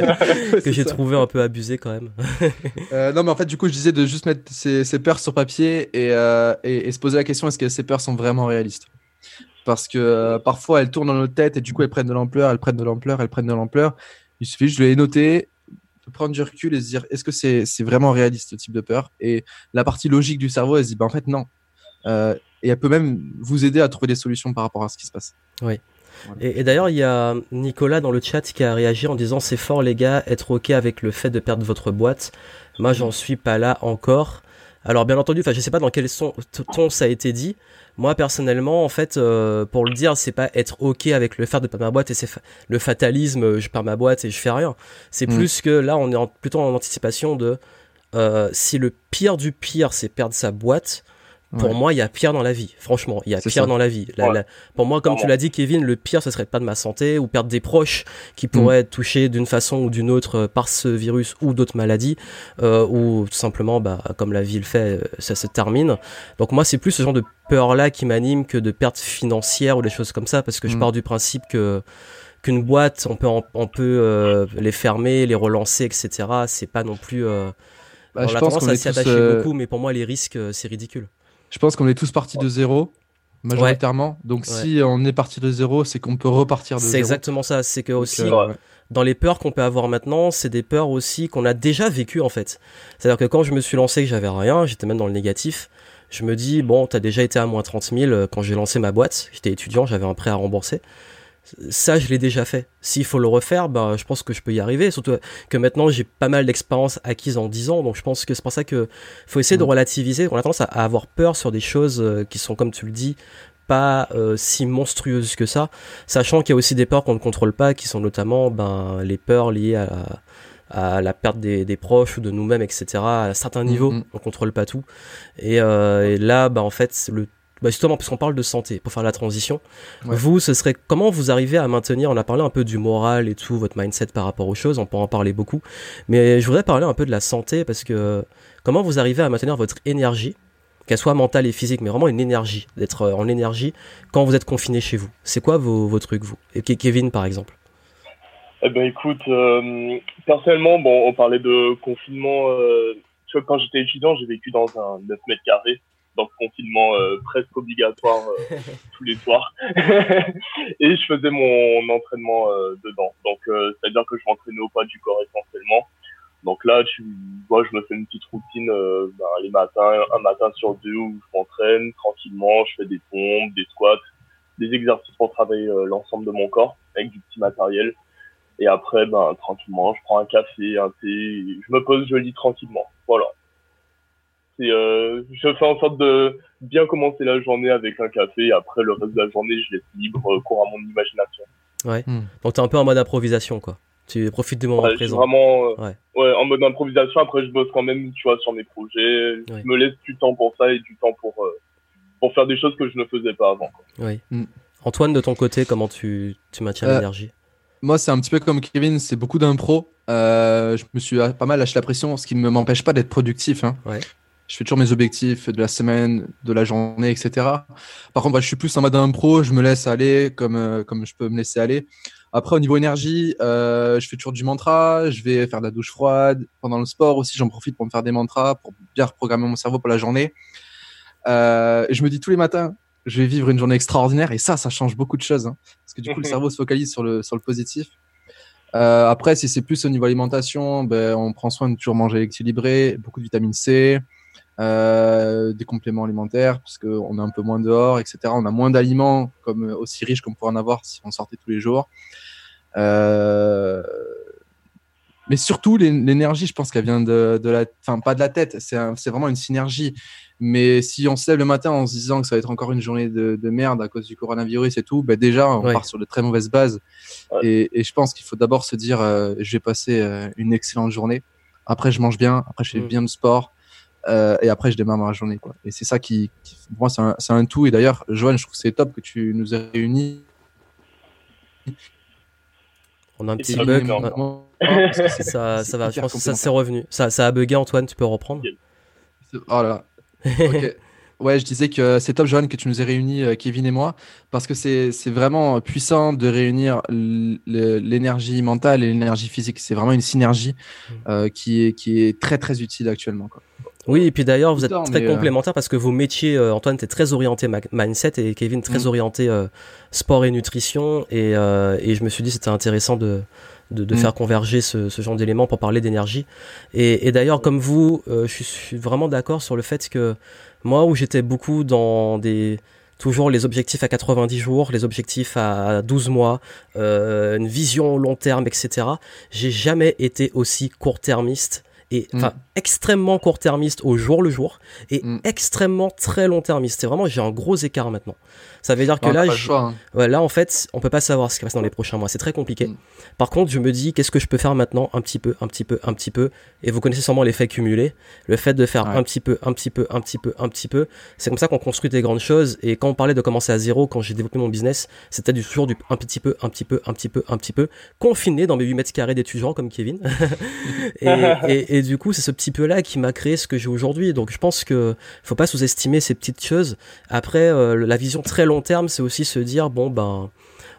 que j'ai trouvé un peu abusée quand même. euh, non, mais en fait, du coup, je disais de juste mettre ces, ces peurs sur papier et, euh, et, et se poser la question est-ce que ces peurs sont vraiment réalistes? Parce que euh, parfois elles tournent dans notre tête et du coup elles prennent de l'ampleur, elles prennent de l'ampleur, elles prennent de l'ampleur. Il suffit juste de les noter, de prendre du recul et se dire est-ce que c'est vraiment réaliste ce type de peur? Et la partie logique du cerveau, elle se dit bah, en fait non. Euh, et elle peut même vous aider à trouver des solutions par rapport à ce qui se passe. Oui. Et, d'ailleurs, il y a Nicolas dans le chat qui a réagi en disant c'est fort les gars, être ok avec le fait de perdre votre boîte. Moi, j'en suis pas là encore. Alors bien entendu, enfin je sais pas dans quel ton ça a été dit, moi personnellement, en fait, euh, pour le dire, c'est pas être ok avec le faire de perdre ma boîte et c'est le fatalisme, je perds ma boîte et je fais rien. C'est mm. plus que là, on est plutôt en anticipation de euh, si le pire du pire, c'est perdre sa boîte. Pour moi, il y a pire dans la vie. Franchement, il y a pire dans la vie. pour moi, comme tu l'as dit, Kevin, le pire, ce serait pas de ma santé ou perdre des proches qui mm. pourraient être touchés d'une façon ou d'une autre euh, par ce virus ou d'autres maladies, euh, ou tout simplement, bah, comme la vie le fait, euh, ça se termine. Donc moi, c'est plus ce genre de peur-là qui m'anime que de pertes financières ou des choses comme ça, parce que je mm. pars du principe que qu'une boîte, on peut, on peut les fermer, les relancer, etc. C'est pas non plus. Euh, bah, on a tendance à s'y attacher beaucoup, mais pour moi, les risques, c'est ridicule. Je pense qu'on est tous partis de zéro majoritairement. Donc si on est parti de zéro, c'est qu'on peut repartir de zéro. C'est exactement ça. C'est que aussi euh, dans les peurs qu'on peut avoir maintenant, c'est des peurs aussi qu'on a déjà vécues en fait. C'est-à-dire que quand je me suis lancé, que j'avais rien, j'étais même dans le négatif. Je me dis bon, t'as déjà été à moins 30 000 euh, quand j'ai lancé ma boîte. J'étais étudiant, j'avais un prêt à rembourser ça je l'ai déjà fait. S'il faut le refaire, ben, je pense que je peux y arriver. Surtout que maintenant j'ai pas mal d'expérience acquise en 10 ans, donc je pense que c'est pour ça que faut essayer de mm. relativiser. On a tendance à, avoir peur sur des choses euh, qui sont, comme tu le dis, pas euh, si monstrueuses que ça, sachant qu'il y a aussi des peurs qu'on ne contrôle pas, qui sont notamment ben, les peurs liées à, la perte des, proches ou de nous-mêmes, etc. À certains mm, niveaux, mm. on contrôle pas tout. Et, euh, et là, ben, en fait, le bah justement, puisqu'on parle de santé, pour faire la transition, vous, ce serait comment vous arrivez à maintenir, on a parlé un peu du moral et tout, votre mindset par rapport aux choses, on peut en parler beaucoup, mais je voudrais parler un peu de la santé, parce que comment vous arrivez à maintenir votre énergie, qu'elle soit mentale et physique, mais vraiment une énergie, d'être en énergie quand vous êtes confiné chez vous. C'est quoi vos, vos trucs, vous? Et Kevin, par exemple eh ben écoute, euh, personnellement, bon, on parlait de confinement. Euh, tu vois, quand j'étais étudiant, j'ai vécu dans un 9 mètres carrés, dans ce confinement euh, presque obligatoire euh, tous les soirs. et je faisais mon entraînement euh, dedans. Donc, c'est-à-dire que je m'entraînais au pas du corps essentiellement. Donc là, tu vois, je me fais une petite routine ben, les matins, un matin sur deux où je m'entraîne tranquillement, je fais des pompes, des squats, des exercices pour travailler l'ensemble de mon corps avec du petit matériel. Et après, ben, tranquillement, je prends un café, un thé, je me pose, je lis tranquillement. Voilà. Euh, je fais en sorte de bien commencer la journée avec un café et après le reste de la journée, je laisse libre euh, cours à mon imagination. Ouais. Hmm. Donc t'es un peu en mode improvisation, quoi. Tu profites du moment présent. Vraiment, euh, ouais. ouais. en mode improvisation. Après, je bosse quand même, tu vois, sur mes projets. Je me laisse du temps pour ça et du temps pour pour faire des choses que je ne faisais pas avant. Oui. Hmm. Antoine, de ton côté, comment tu, tu maintiens l'énergie? moi, c'est un petit peu comme Kevin, c'est beaucoup d'impro. Euh, je me suis pas mal lâché la pression, ce qui ne m'empêche pas d'être productif. Hein. Je fais toujours mes objectifs de la semaine, de la journée, etc. Par contre, bah, je suis plus en mode impro, je me laisse aller comme, euh, comme je peux me laisser aller. Après, au niveau énergie, euh, je fais toujours du mantra, je vais faire de la douche froide. Pendant le sport aussi, j'en profite pour me faire des mantras, pour bien reprogrammer mon cerveau pour la journée. je me dis tous les matins, je vais vivre une journée extraordinaire et ça, ça change beaucoup de choses. Hein. parce que du coup, le cerveau se focalise sur le, sur le positif. Euh, après, si c'est plus au niveau alimentation, ben, on prend soin de toujours manger équilibré, beaucoup de vitamine C, euh, des compléments alimentaires, parce qu'on est un peu moins dehors, etc. On a moins d'aliments comme aussi riches qu'on pourrait en avoir si on sortait tous les jours. Euh, mais surtout, l'énergie, je pense qu'elle vient de, de la, enfin pas de la tête, c'est vraiment une synergie. Mais si on se lève le matin en se disant que ça va être encore une journée de, de merde à cause du coronavirus et tout, ben déjà on part sur de très mauvaises bases. Et, et, je pense qu'il faut d'abord se dire, euh, je vais passer euh, une excellente journée. Après, je mange bien. Après, je fais mm. bien de sport. Euh, et après, je démarre ma journée. Quoi. Et c'est ça qui, pour moi, c'est un, un, tout. Et d'ailleurs, Joanne, je trouve que c'est top que tu nous aies réunis. On a un petit bug. ça, ça va, je pense que ça s'est revenu. Ça, ça a bugué, Antoine, tu peux reprendre. Oh là là. Ouais, je disais que c'est top, Johan, que tu nous aies réunis, euh, Kevin et moi, parce que c'est vraiment puissant de réunir l'énergie mentale et l'énergie physique. C'est vraiment une synergie mm. euh, qui, est, qui est très, très utile actuellement. Quoi. Oui, et puis d'ailleurs, vous êtes très euh, complémentaires parce que vos métiers, Antoine, t'es très orienté mindset et Kevin très mm. orienté sport et nutrition. Et, et je me suis dit c'était intéressant de, de, de mm. faire converger ce, ce genre d'éléments pour parler d'énergie. Et, et d'ailleurs, comme vous, euh, je suis vraiment d'accord sur le fait que moi, où j'étais beaucoup dans des toujours les objectifs à 90 jours, les objectifs à 12 mois, euh, une vision long terme, etc. J'ai jamais été aussi court-termiste et mm. Extrêmement court-termiste au jour le jour et mm. extrêmement très long-termiste. C'est vraiment j'ai un gros écart maintenant. Ça veut dire que là, hein. là en fait, on peut pas savoir ce qui va se dans les prochains mois. C'est très compliqué. Mm. Par contre, je me dis qu'est-ce que je peux faire maintenant, un petit peu, un petit peu, un petit peu. Et vous connaissez sûrement l'effet cumulé. Le fait de faire un petit peu, un petit peu, un petit peu, un petit peu. C'est comme ça qu'on construit des grandes choses. Et quand on parlait de commencer à zéro, quand j'ai développé mon business, c'était toujours du un petit peu, un petit peu, un petit peu, un petit peu, confiné dans mes 8 mètres carrés d'étudiants comme Kevin. et, et, et, du coup, c'est ce petit peu là qui m'a créé ce que j'ai aujourd'hui. Donc, je pense que faut pas sous-estimer ces petites choses. Après, euh, la vision très long terme, c'est aussi se dire bon ben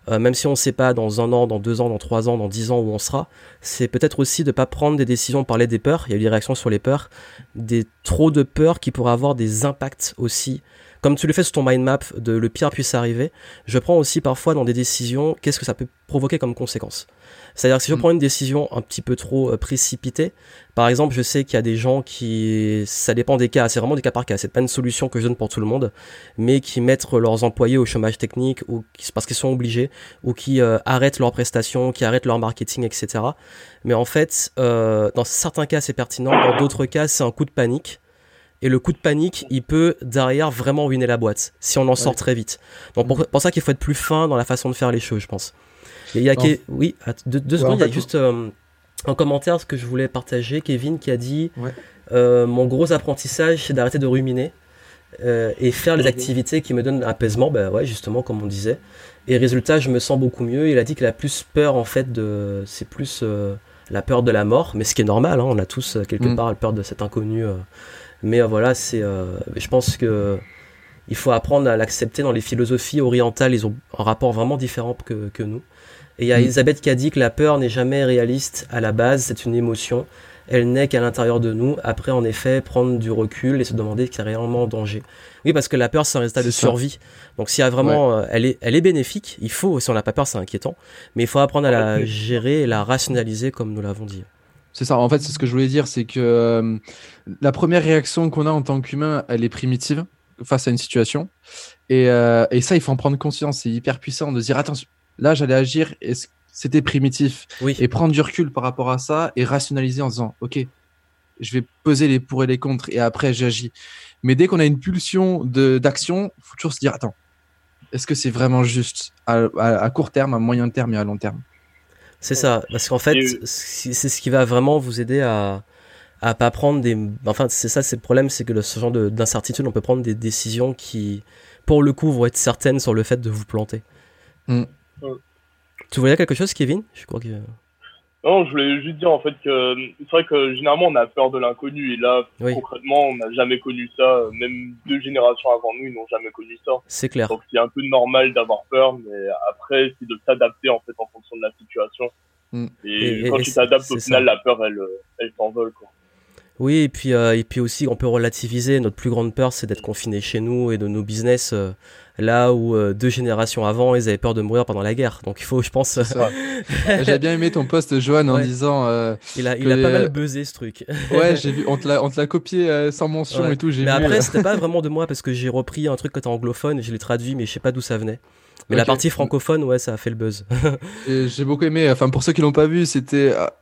euh, même si on ne sait pas dans un an, dans deux ans, dans trois ans, dans dix ans où on sera, c'est peut-être aussi de ne pas prendre des décisions, parler des peurs. Il y a eu des réactions sur les peurs, des trop de peurs qui pourraient avoir des impacts aussi. Comme tu le fais sur ton mind map, de le pire puisse arriver, je prends aussi parfois dans des décisions, qu'est-ce que ça peut provoquer comme conséquence? C'est-à-dire que si je mm. prends une décision un petit peu trop euh, précipitée, par exemple, je sais qu'il y a des gens qui, ça dépend des cas, c'est vraiment des cas par cas, c'est pas une solution que je donne pour tout le monde, mais qui mettent leurs employés au chômage technique ou qui, parce qu'ils sont obligés, ou qui euh, arrêtent leurs prestations, qui arrêtent leur marketing, etc. Mais en fait, euh, dans certains cas c'est pertinent, dans d'autres cas c'est un coup de panique. Et le coup de panique, il peut derrière vraiment ruiner la boîte si on en sort très vite. Donc pour, pour ça qu'il faut être plus fin dans la façon de faire les choses, je pense. Il y a Oui, deux, secondes, il y a juste euh, un commentaire que je voulais partager. Kevin qui a dit euh, Mon gros apprentissage, c'est d'arrêter de ruminer. euh, et faire les activités qui me donnent apaisement, bah ouais, justement, comme on disait. Et résultat, je me sens beaucoup mieux. Il a dit qu'il a plus peur, en fait, de. C'est plus euh, la peur de la mort, mais ce qui est normal, hein, on a tous euh, quelque Mhm. part la peur de cet inconnu. euh. Mais euh, voilà, c'est. euh, je pense que. Il faut apprendre à l'accepter dans les philosophies orientales, ils ont un rapport vraiment différent que, que nous. Et il y a Mhm. Elisabeth qui a dit que la peur n'est jamais réaliste à la base, c'est une émotion. Elle n'est qu'à l'intérieur de nous. Après, en effet, prendre du recul et se demander y a réellement en danger. Oui, parce que la peur, c'est un résultat de C'est survie. Donc, s'il y a vraiment, euh, elle est, elle est bénéfique. Il faut, si on n'a pas peur, c'est inquiétant. Mais il faut apprendre à la gérer et la rationaliser, comme nous l'avons dit. C'est ça, en fait, c'est ce que je voulais dire, c'est que euh, la première réaction qu'on a en tant qu'humain, elle est primitive face à une situation. Et, euh, et ça, il faut en prendre conscience. C'est hyper puissant de se dire, attention, là, j'allais agir et c'était primitif. Oui. Et prendre du recul par rapport à ça et rationaliser en disant, OK, je vais peser les pour et les contre et après, j'agis. Mais dès qu'on a une pulsion de- d'action, il faut toujours se dire, attends, est-ce que c'est vraiment juste à, à- à court terme, à moyen terme et à long terme? C'est ça, parce qu'en fait, c'est ce qui va vraiment vous aider à à pas prendre des. Enfin, c'est ça, c'est le problème, c'est que le, ce genre de- d'incertitude, on peut prendre des décisions qui, pour le coup, vont être certaines sur le fait de vous planter. Mm. Mm. Tu voulais dire quelque chose, Kevin? Je crois que. Non, je voulais juste dire en fait que c'est vrai que généralement on a peur de l'inconnu et là Oui. concrètement on n'a jamais connu ça, même deux générations avant nous ils n'ont jamais connu ça. C'est clair. Donc c'est un peu normal d'avoir peur, mais après c'est de s'adapter en fait en fonction de la situation. Mm. Et, quand et tu t'adaptes au final ça. la peur elle euh, elle s'envole quoi. Oui, et puis, euh, et puis aussi, on peut relativiser. Notre plus grande peur, c'est d'être confiné chez nous et de nos business. euh, là où euh, deux générations avant, ils avaient peur de mourir pendant la guerre. Donc il faut, je pense. J'avais bien aimé ton post, Johan, en Ouais. disant euh, il a, il que a pas mal buzzé ce truc. Ouais, j'ai vu, on te l'a copié euh, sans mention Ouais. et tout. J'ai Mais vu, après, euh, c'était pas vraiment de moi parce que j'ai repris un truc t'es anglophone je l'ai traduit, mais je sais pas d'où ça venait. Mais la partie francophone, ouais, ça a fait le buzz. j'ai beaucoup aimé. Enfin, pour ceux qui l'ont pas vu, c'était. ah,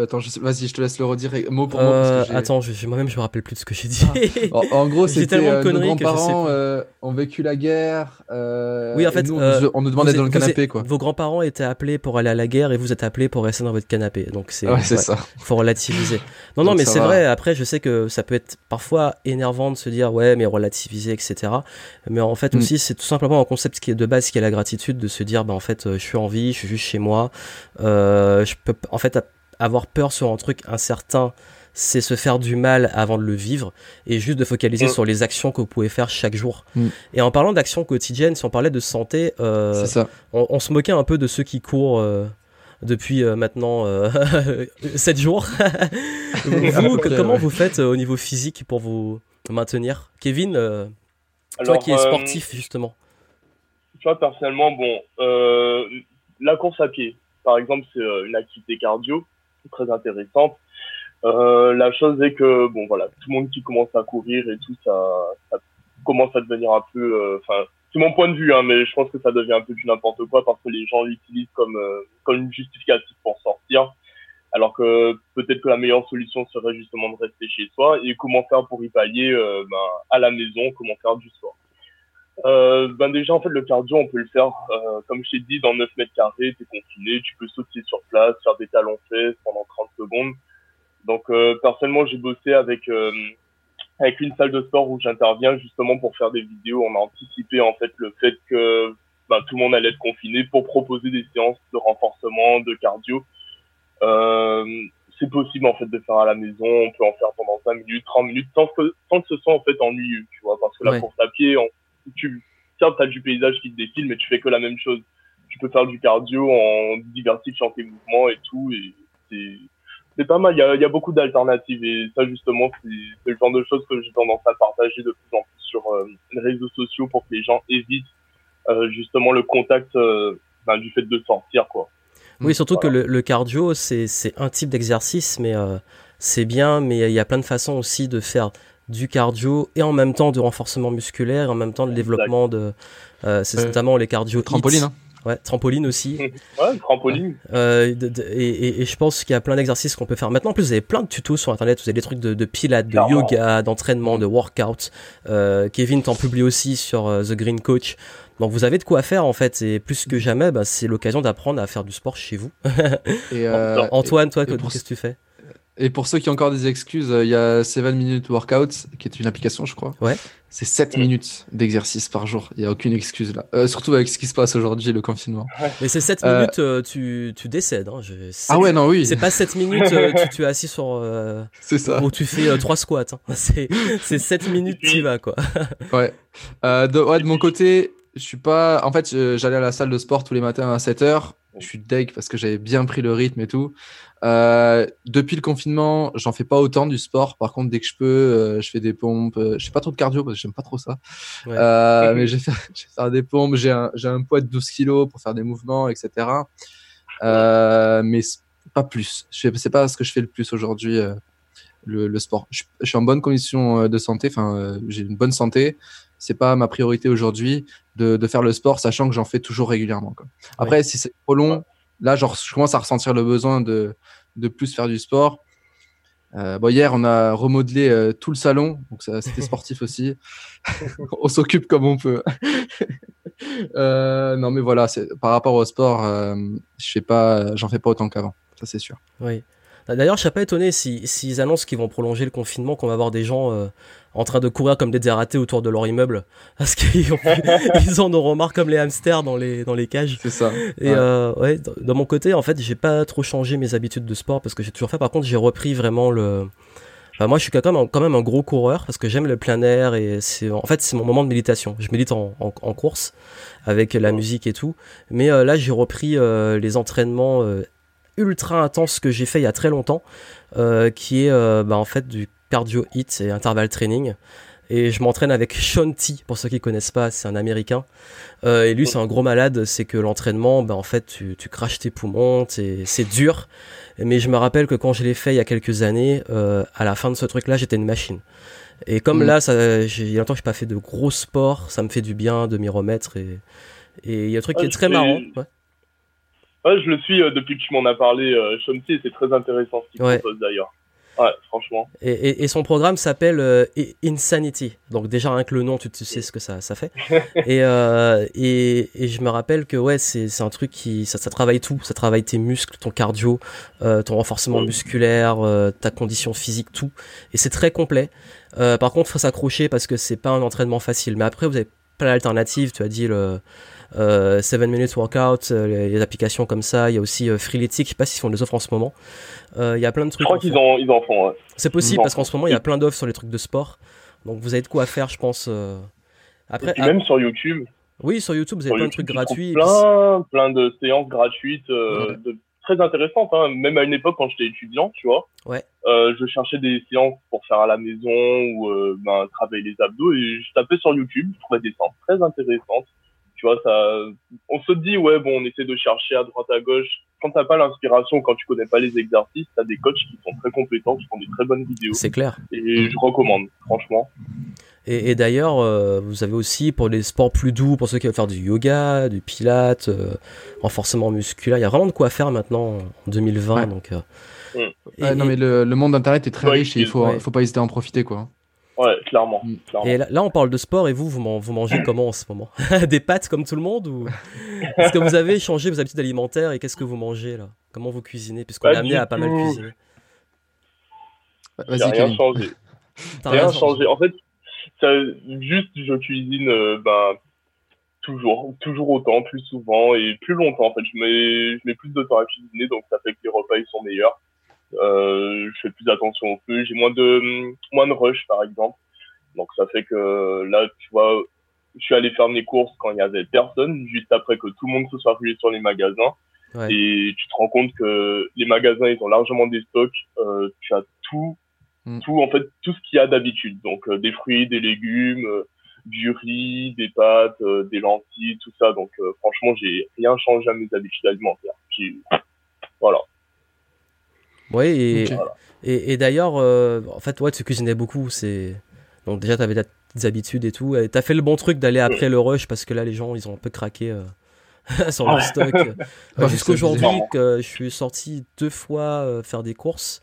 attends, je vas-y, je te laisse le redire mot pour mot. parce Euh, que attends, je, moi-même, je me rappelle plus de ce que j'ai dit. En, en gros, c'était tellement de euh, nos grands-parents euh, ont vécu la guerre. euh, Oui, en fait, nous, on, nous, on nous demandait dans le canapé, quoi. Vos grands-parents étaient appelés pour aller à la guerre et vous êtes appelés pour rester dans votre canapé. Donc c'est Ouais, c'est ouais, ça. faut relativiser. Non, non, Donc mais c'est vrai. Après, je sais que ça peut être parfois énervant de se dire ouais, mais relativiser, etc. Mais en fait Mm. aussi, c'est tout simplement un concept qui est de base, qui est la gratitude, de se dire bah en fait, euh, je suis en vie, je suis juste chez moi. Euh, je peux en fait avoir peur sur un truc incertain. C'est se faire du mal avant de le vivre et juste de focaliser Mm. sur les actions que vous pouvez faire chaque jour. Mm. Et en parlant d'actions quotidiennes, si on parlait de santé, euh, on, on se moquait un peu de ceux qui courent euh, depuis euh, maintenant 7 jours. vous, que- comment vous faites au niveau physique pour vous maintenir? Kevin, toi qui es sportif justement. Tu personnellement, bon, euh, la course à pied, par exemple, c'est euh, une activité cardio très intéressante. Euh, la chose est que, bon, voilà, tout le monde qui commence à courir et tout, ça, ça commence à devenir un peu, euh, enfin, c'est mon point de vue, hein, mais je pense que ça devient un peu du n'importe quoi parce que les gens l'utilisent comme, comme une justificative pour sortir. Alors que peut-être que la meilleure solution serait justement de rester chez soi et comment faire pour y pallier ben, à la maison, comment faire du sport. Euh, ben déjà en fait le cardio on peut le faire euh, comme je t'ai dit dans 9 mètres carrés t'es confiné tu peux sauter sur place faire des talons fesses pendant 30 secondes. Donc euh, personnellement j'ai bossé avec euh, avec une salle de sport où j'interviens justement pour faire des vidéos. On a anticipé en fait le fait que ben, tout le monde allait être confiné pour proposer des séances de renforcement de cardio. Euh, c'est possible en fait de faire à la maison. On peut en faire pendant 5 minutes 30 minutes sans que sans que ce soit en fait ennuyeux tu vois parce que la Ouais. course à pied on tu certes t'as du paysage qui te défile mais tu fais que la même chose. Tu peux faire du cardio en diversifiant tes mouvements et tout et c'est c'est pas mal. Il y a, il y a beaucoup d'alternatives et ça justement c'est c'est le genre de choses que j'ai tendance à partager de plus en plus sur euh, les réseaux sociaux pour que les gens évitent euh, justement le contact euh, ben, du fait de sortir quoi. Oui, surtout Voilà. que le, le cardio, c'est c'est un type d'exercice, mais euh, c'est bien, mais il y a plein de façons aussi de faire du cardio et en même temps de renforcement musculaire, et en même temps de développement de... euh, c'est notamment les cardio Trampoline, hein. Ouais, trampoline aussi. ouais trampoline Euh, de- de- et, et- et je pense qu'il y a plein d'exercices qu'on peut faire. Maintenant, en plus, vous avez plein de tutos sur Internet. Vous avez des trucs de, de pilates, de Clairement. yoga, d'entraînement, de workout. Euh, Kevin t'en publie aussi sur euh, The Green Coach. Donc, vous avez de quoi faire, en fait. Et plus que jamais, bah, c'est l'occasion d'apprendre à faire du sport chez vous. Et, euh, Antoine, toi, qu'est-ce que tu fais? Et pour ceux qui ont encore des excuses, euh, il y a 7 Minute Workouts, qui est une application, je crois. Ouais. C'est 7 minutes d'exercice par jour. Il n'y a aucune excuse là. Euh, surtout avec ce qui se passe aujourd'hui, le confinement. Mais c'est 7 Euh, minutes, euh, tu, tu décèdes. Hein. Je- Ah ouais, non, oui, C'est pas 7 minutes, euh, tu, tu es assis sur. euh, c'est ça. où tu fais 3 squats. hein. C'est c'est 7 minutes, tu y vas, quoi. Ouais. Euh, de, ouais, de mon côté, je suis pas. En fait, j'allais à la salle de sport tous les matins à 7h. Je suis deg parce que j'avais bien pris le rythme et tout. Euh, depuis le confinement, j'en fais pas autant du sport. Par contre, dès que je peux, euh, je fais des pompes. Euh, Je fais pas trop de cardio parce que j'aime pas trop ça. Ouais. Euh, mais je vais, faire, je vais faire des pompes. J'ai un, poids de 12 kilos pour faire des mouvements, etc. Mais pas plus. C'est pas ce que je fais le plus aujourd'hui, le, le sport. Je, je suis en bonne condition de santé. Enfin, j'ai une bonne santé. C'est pas ma priorité aujourd'hui de, de faire le sport, sachant que j'en fais toujours régulièrement. Quoi. Après, si c'est trop long, là, genre, je commence à ressentir le besoin de, de plus faire du sport. Euh, bon, hier, on a remodelé euh, tout le salon, donc c'était sportif aussi. on s'occupe comme on peut. Euh, non, mais voilà, par rapport au sport, je fais pas, j'en fais pas autant qu'avant, ça c'est sûr. Oui. D'ailleurs, je serais pas étonné si- s'ils annoncent qu'ils vont prolonger le confinement, qu'on va avoir des gens euh, en train de courir comme des dératés autour de leur immeuble. Parce qu'ils ont- ils en auront marre comme les hamsters dans les, dans les cages. C'est ça. Et Ouais. euh, ouais, de mon côté, en fait, j'ai pas trop changé mes habitudes de sport parce que j'ai toujours fait. Par contre, j'ai repris vraiment le. Enfin, moi, je suis quand même, un- quand même un gros coureur parce que j'aime le plein air et c'est en fait c'est mon moment de méditation. Je médite en, en, en course avec la musique et tout. Mais euh, là, j'ai repris les entraînements ultra intenses que j'ai fait il y a très longtemps, euh, qui est euh, bah, en fait du cardio hit et interval training. Et je m'entraîne avec Sean T, pour ceux qui connaissent pas, c'est un américain. Euh, et lui, c'est un gros malade. C'est que l'entraînement, ben, en fait, tu, tu craches tes poumons, c'est dur. Mais je me rappelle que quand je l'ai fait il y a quelques années, à la fin de ce truc-là, j'étais une machine. Et comme Mhm. là, ça, il y a longtemps que j'ai pas fait de gros sport, ça me fait du bien de m'y remettre. Et et il y a un truc qui Ouais, est très je marrant. ouais. Ouais, je le suis euh, depuis que tu m'en as parlé, euh, et c'est très intéressant ce qu'il Ouais. propose d'ailleurs. Ouais, franchement. Et, et- et son programme s'appelle euh, Insanity. Donc déjà rien que le nom, tu, tu sais ce que ça, ça fait. et, euh, et, et je me rappelle que ouais, c'est un truc qui ça, ça travaille tout. Ça travaille tes muscles, ton cardio, euh, ton renforcement musculaire, ta condition physique, tout. Et c'est très complet. Par contre, faut s'accrocher parce que c'est pas un entraînement facile. Mais après, vous avez plein d'alternatives. Tu as dit le euh, 7 minutes workout, euh, les, applications comme ça. Il y a aussi euh, Freeletics. Je sais pas s'ils font des offres en ce moment. Il y a plein de Je trucs. crois en qu'ils en, ils en font. Ouais. C'est possible parce qu'en ce moment il y a plein d'offres sur les trucs de sport. Donc vous avez de quoi faire, je pense. Après, Et puis même sur YouTube, oui, sur YouTube vous avez sur plein de trucs gratuits. puis Plein, plein de séances gratuites, euh, Ouais. de, très intéressantes. Hein. Même à une époque, quand j'étais étudiant, tu vois, Ouais. euh, je cherchais des séances pour faire à la maison ou euh, ben, travailler les abdos et je tapais sur YouTube, je trouvais des séances très intéressantes. Tu vois, ça, on se dit, ouais, bon, on essaie de chercher à droite, à gauche. Quand t'as pas l'inspiration, quand tu connais pas les exercices, t'as des coachs qui sont très compétents, qui font des très bonnes vidéos. C'est clair. Et je recommande, franchement. Et, et d'ailleurs, euh, vous avez aussi pour les sports plus doux, pour ceux qui veulent faire du yoga, du pilates, euh, renforcement musculaire, il y a vraiment de quoi faire maintenant en 2020. Ouais. Donc, euh, et, Ouais, non, mais le, le monde d'internet est très Ouais, riche et il faut, ouais. faut pas hésiter à en profiter quoi. Ouais, clairement. Mm. clairement. et là, là, on parle de sport et vous, vous, man- vous mangez comment en ce moment? Des pâtes comme tout le monde ou? Est-ce que vous avez changé vos habitudes alimentaires et qu'est-ce que vous mangez là? Comment vous cuisinez? Puisqu'on est amené à pas mal cuisiner. J'ai Vas-y, rien changé. T'as rien rien changé. En fait, ça, juste je cuisine euh, ben, toujours, toujours autant, plus souvent et plus longtemps. En fait, je mets, je mets plus de temps à cuisiner, donc ça fait que les repas ils sont meilleurs. Euh, je fais plus attention au feu, j'ai moins de moins de rush par exemple. Donc ça fait que là, tu vois, je suis allé faire mes courses quand il y avait personne, juste après que tout le monde se soit rué sur les magasins. Ouais. Et tu te rends compte que les magasins, ils ont largement des stocks. Euh, tu as tout, Mm. tout en fait, tout ce qu'il y a d'habitude. Donc euh, des fruits, des légumes, euh, du riz, des pâtes, des lentilles, tout ça. Donc franchement, j'ai rien changé à mes habitudes alimentaires. Voilà. Ouais, et, et, et d'ailleurs, euh, en fait, ouais, tu cuisinais beaucoup. C'est donc déjà, t'avais des habitudes et tout. Et t'as fait le bon truc d'aller après le rush parce que là, les gens, ils ont un peu craqué euh, sur leur Ouais. stock. Ouais, Jusqu'aujourd'hui, que je suis sorti deux fois euh, faire des courses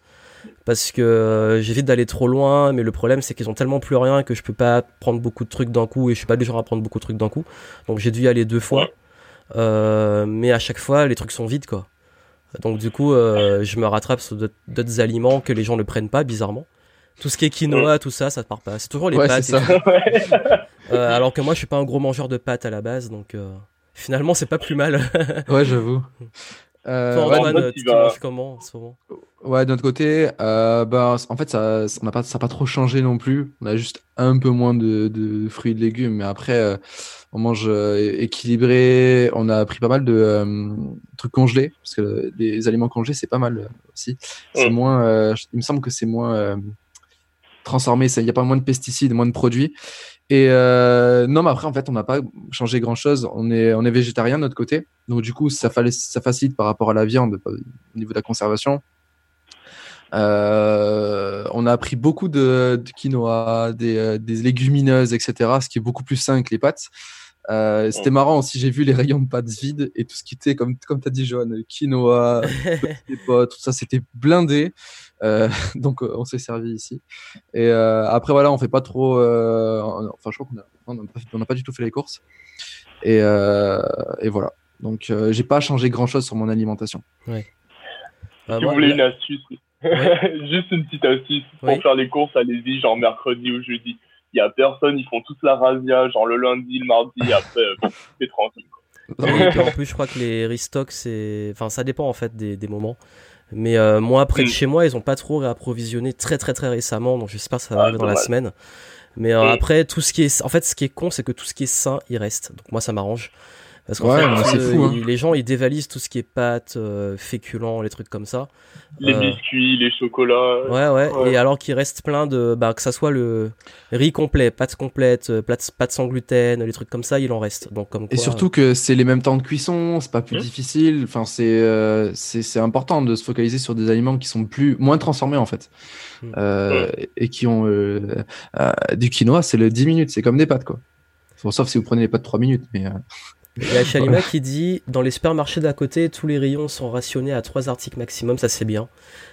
parce que j'évite d'aller trop loin. Mais le problème, c'est qu'ils ont tellement plus rien que je peux pas prendre beaucoup de trucs d'un coup et je suis pas du genre à prendre beaucoup de trucs d'un coup. Donc j'ai dû y aller deux fois. Ouais. Euh, mais à chaque fois, les trucs sont vides, quoi. Donc du coup, euh, je me rattrape sur d'autres- aliments que les gens ne prennent pas, bizarrement. Tout ce qui est quinoa, tout ça, ça part pas. C'est toujours les Ouais, pâtes. ça. Ouais. Euh, alors que moi, je suis pas un gros mangeur de pâtes à la base, donc euh, finalement, c'est pas plus mal. Ouais, j'avoue. Euh, Toi, ouais, euh, tu tu vas- manges comment en ce moment? Ouais, de notre côté, euh, bah, en fait, ça n'a pas, ça a pas trop changé non plus. On a juste un peu moins de, de fruits et de légumes, mais après, euh, on mange euh, équilibré. On a pris pas mal de euh, trucs congelés, parce que les aliments congelés, c'est pas mal euh, aussi. C'est Mm. moins, euh, il me semble que c'est moins euh, transformé. Il y a pas moins de pesticides, moins de produits. Et euh, non, mais après, en fait, on n'a pas changé grand-chose. On est, on est végétarien de notre côté, donc du coup, ça, fallait, ça facilite par rapport à la viande euh, au niveau de la conservation. Euh, on a appris beaucoup de, de quinoa, des, euh, des légumineuses, etc., ce qui est beaucoup plus sain que les pâtes. Euh, C'était marrant aussi, j'ai vu les rayons de pâtes vides et tout ce qui était, comme, comme tu as dit, Johan, quinoa, petits pois, tout ça, c'était blindé. Euh, donc, euh, on s'est servi ici. Et euh, après, voilà, on fait pas trop. euh, enfin, je crois qu'on a, on n'a pas, on n'a pas du tout fait les courses. Et, euh, et voilà. Donc, euh, j'ai pas changé grand chose sur mon alimentation. Euh, Si vous moi, voulez là- une astuce, juste une petite astuce pour Oui. faire les courses, allez-y, genre mercredi ou jeudi. Il y a personne, ils font tous la razzia, genre le lundi, le mardi, après, euh, c'est tranquille. Oui, puis en plus, je crois que les restocks, c'est. Enfin, ça dépend en fait des, des moments. Mais euh, moi, près de Mm. chez moi, ils ont pas trop réapprovisionné très très très récemment, donc j'espère que ça va Ah, arriver dans la semaine. Mais euh, après, tout ce qui est. En fait, ce qui est con, c'est que tout ce qui est sain, il reste. Donc moi, ça m'arrange. Parce qu'en Ouais, fait, euh, fou, hein. les gens, ils dévalisent tout ce qui est pâtes, euh, féculents, les trucs comme ça. Les Euh, biscuits, les chocolats. Ouais, ouais, Ouais. Et alors qu'il reste plein de. Bah, que ça soit le riz complet, pâtes complètes, euh, pâtes, pâtes sans gluten, les trucs comme ça, il en reste. Donc, comme Et quoi, surtout que c'est les mêmes temps de cuisson, c'est pas plus Mmh. difficile. Enfin, c'est euh, c'est c'est important de se focaliser sur des aliments qui sont plus moins transformés en fait, Mm. Euh, et qui ont euh, euh, du quinoa, c'est le 10 minutes, c'est comme des pâtes quoi. Bon, sauf si vous prenez les pâtes 3 minutes, mais euh, Il y a Shalima qui dit dans les supermarchés d'à côté, tous les rayons sont rationnés à trois articles maximum, ça c'est bien.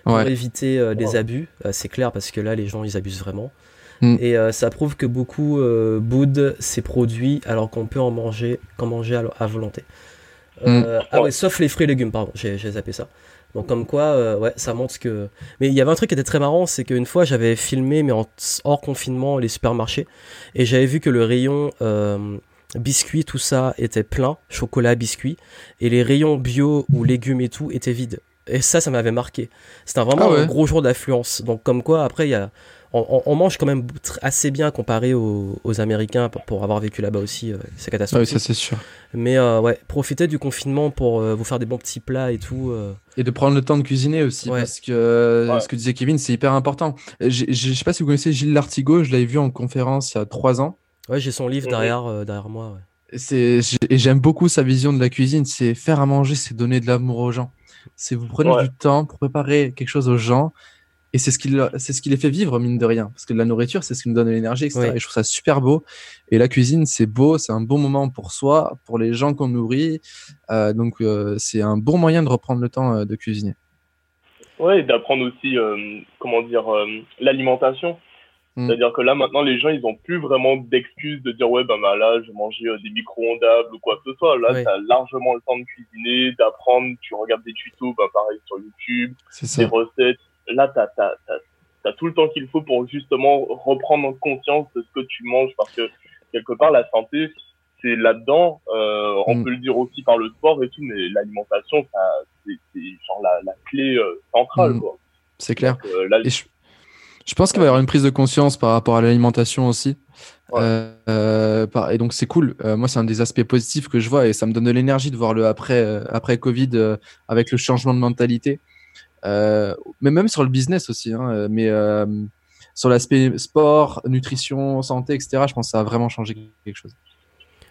Pour ouais. éviter euh, les abus, Euh, c'est clair parce que là les gens ils abusent vraiment. Mm. Et euh, ça prouve que beaucoup euh, boudent ces produits alors qu'on peut en manger, qu'en manger à, à volonté. Euh, Ah ouais, sauf les fruits et légumes, pardon, j'ai j'ai zappé ça. Donc comme quoi, euh, ouais, ça montre que... Mais il y avait un truc qui était très marrant, c'est qu'une fois j'avais filmé, mais en hors confinement, les supermarchés, et j'avais vu que le rayon euh, biscuits, tout ça, était plein, chocolat, biscuits, et les rayons bio ou légumes et tout étaient vides. Et ça, ça m'avait marqué. C'était un- vraiment Ah ouais. un gros jour d'affluence. Donc comme quoi, après, il y a... On, mange quand même assez bien comparé aux, aux Américains pour, pour avoir vécu là-bas aussi. euh, c'est Ah oui, ça c'est sûr. Mais euh, ouais, profitez du confinement pour euh, vous faire des bons petits plats et tout. euh. Et de prendre le temps de cuisiner aussi, Ouais. parce que euh, Ouais. ce que disait Kevin, c'est hyper important. Je sais pas si vous connaissez Gilles Lartigot, je l'avais vu en conférence il y a trois ans. Ouais, j'ai son livre Mhm. derrière, euh, derrière moi. ouais. C'est j'aime beaucoup sa vision de la cuisine. C'est faire à manger, c'est donner de l'amour aux gens. C'est vous prenez Ouais. du temps pour préparer quelque chose aux gens, et c'est ce qui c'est ce qui les fait vivre mine de rien. Parce que la nourriture, c'est ce qui nous donne de l'énergie, etc. Oui. Et je trouve ça super beau. Et la cuisine, c'est beau, c'est un bon moment pour soi, pour les gens qu'on nourrit. Euh, donc euh, c'est un bon moyen de reprendre le temps euh, de cuisiner. Ouais, et d'apprendre aussi, euh, comment dire, euh, l'alimentation. Mm. C'est-à-dire que là, maintenant, les gens, ils ont plus vraiment d'excuses de dire, ouais, ben bah, là, je vais manger euh, des micro-ondables ou quoi que ce soit. Là, Ouais. tu as largement le temps de cuisiner, d'apprendre. Tu regardes des tutos, bah, pareil, sur YouTube, des recettes. Là, tu as, tout le temps qu'il faut pour justement reprendre conscience de ce que tu manges parce que quelque part, la santé, c'est là-dedans. Euh, on Mm. peut le dire aussi par le sport et tout, mais l'alimentation, c'est genre la, la clé euh, centrale. Mm. C'est clair. Donc, euh, là, Et je, je pense qu'il va y avoir une prise de conscience par rapport à l'alimentation aussi. Ouais. Euh, et donc c'est cool. Euh, moi, c'est un des aspects positifs que je vois et ça me donne de l'énergie de voir le après euh, après Covid avec le changement de mentalité. Mais même sur le business aussi. hein, mais sur l'aspect sport, nutrition, santé, etc. Je pense que ça a vraiment changé quelque chose.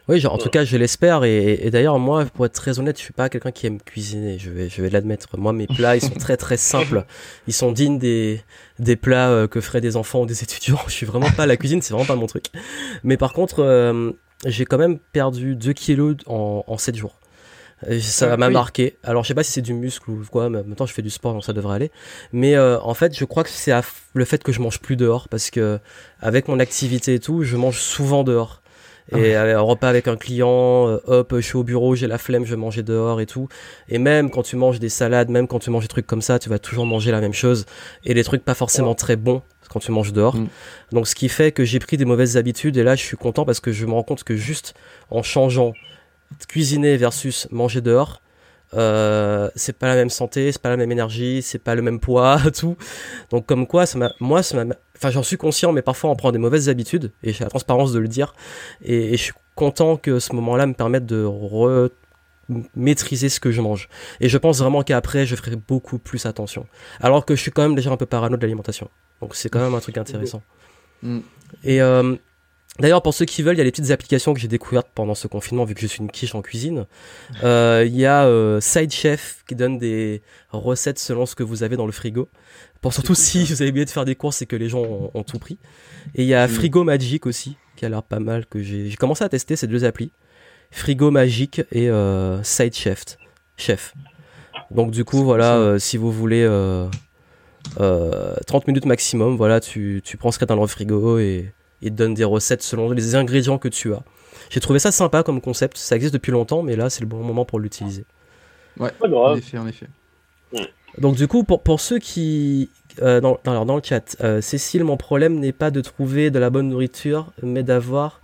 Oui, genre, en tout cas, je l'espère. Et, et d'ailleurs, moi, pour être très honnête, je suis pas quelqu'un qui aime cuisiner. Je vais, je vais l'admettre. Moi, mes plats, ils sont très très simples. Ils sont dignes des, des plats euh, que feraient des enfants ou des étudiants. Je suis vraiment pas à la cuisine, c'est vraiment pas mon truc. Mais par contre, euh, j'ai quand même perdu 2 kilos en, en 7 jours. Et ça Ah, m'a oui. marqué. Alors, je sais pas si c'est du muscle ou quoi, mais en même temps, je fais du sport, donc ça devrait aller. Mais euh, en fait, je crois que c'est le fait que je mange plus dehors, parce que avec mon activité et tout, je mange souvent dehors. Et un repas avec un client, euh, hop, je suis au bureau, j'ai la flemme, je vais manger dehors et tout. Et même quand tu manges des salades, même quand tu manges des trucs comme ça, tu vas toujours manger la même chose. Et des trucs pas forcément très bons quand tu manges dehors. Mm. Donc ce qui fait que j'ai pris des mauvaises habitudes. Et là, je suis content parce que je me rends compte que juste en changeant cuisiner versus manger dehors, euh, c'est pas la même santé, c'est pas la même énergie, c'est pas le même poids, tout. Donc comme quoi, ça moi, ça enfin j'en suis conscient, mais parfois on prend des mauvaises habitudes et j'ai la transparence de le dire. Et, et je suis content que ce moment-là me permette de re maîtriser ce que je mange. Et je pense vraiment qu'après, je ferai beaucoup plus attention. Alors que je suis quand même déjà un peu parano de l'alimentation. Donc c'est quand même un truc intéressant. Mm. Et euh, D'ailleurs, pour ceux qui veulent, il y a les petites applications que j'ai découvertes pendant ce confinement, vu que je suis une quiche en cuisine. Euh, Il y a euh, Side Chef qui donne des recettes selon ce que vous avez dans le frigo. Pour surtout si vous avez oublié de faire des courses et que les gens ont, ont tout pris. Et il y a Mm. Frigo Magic aussi, qui a l'air pas mal, que j'ai j'ai commencé à tester ces deux applis. Frigo Magic et euh, Side Chef. Chef. Donc du coup, voilà, euh, si vous voulez euh, euh, 30 minutes maximum, voilà, tu, tu prends ce qu'il y a dans le frigo et il te donne des recettes selon les ingrédients que tu as. J'ai trouvé ça sympa comme concept, ça existe depuis longtemps, mais là c'est le bon moment pour l'utiliser. Pas En grave. effet, en effet. Donc du coup, pour, pour ceux qui... euh, dans, dans, alors, dans le chat, euh, Cécile, mon problème n'est pas de trouver de la bonne nourriture, mais d'avoir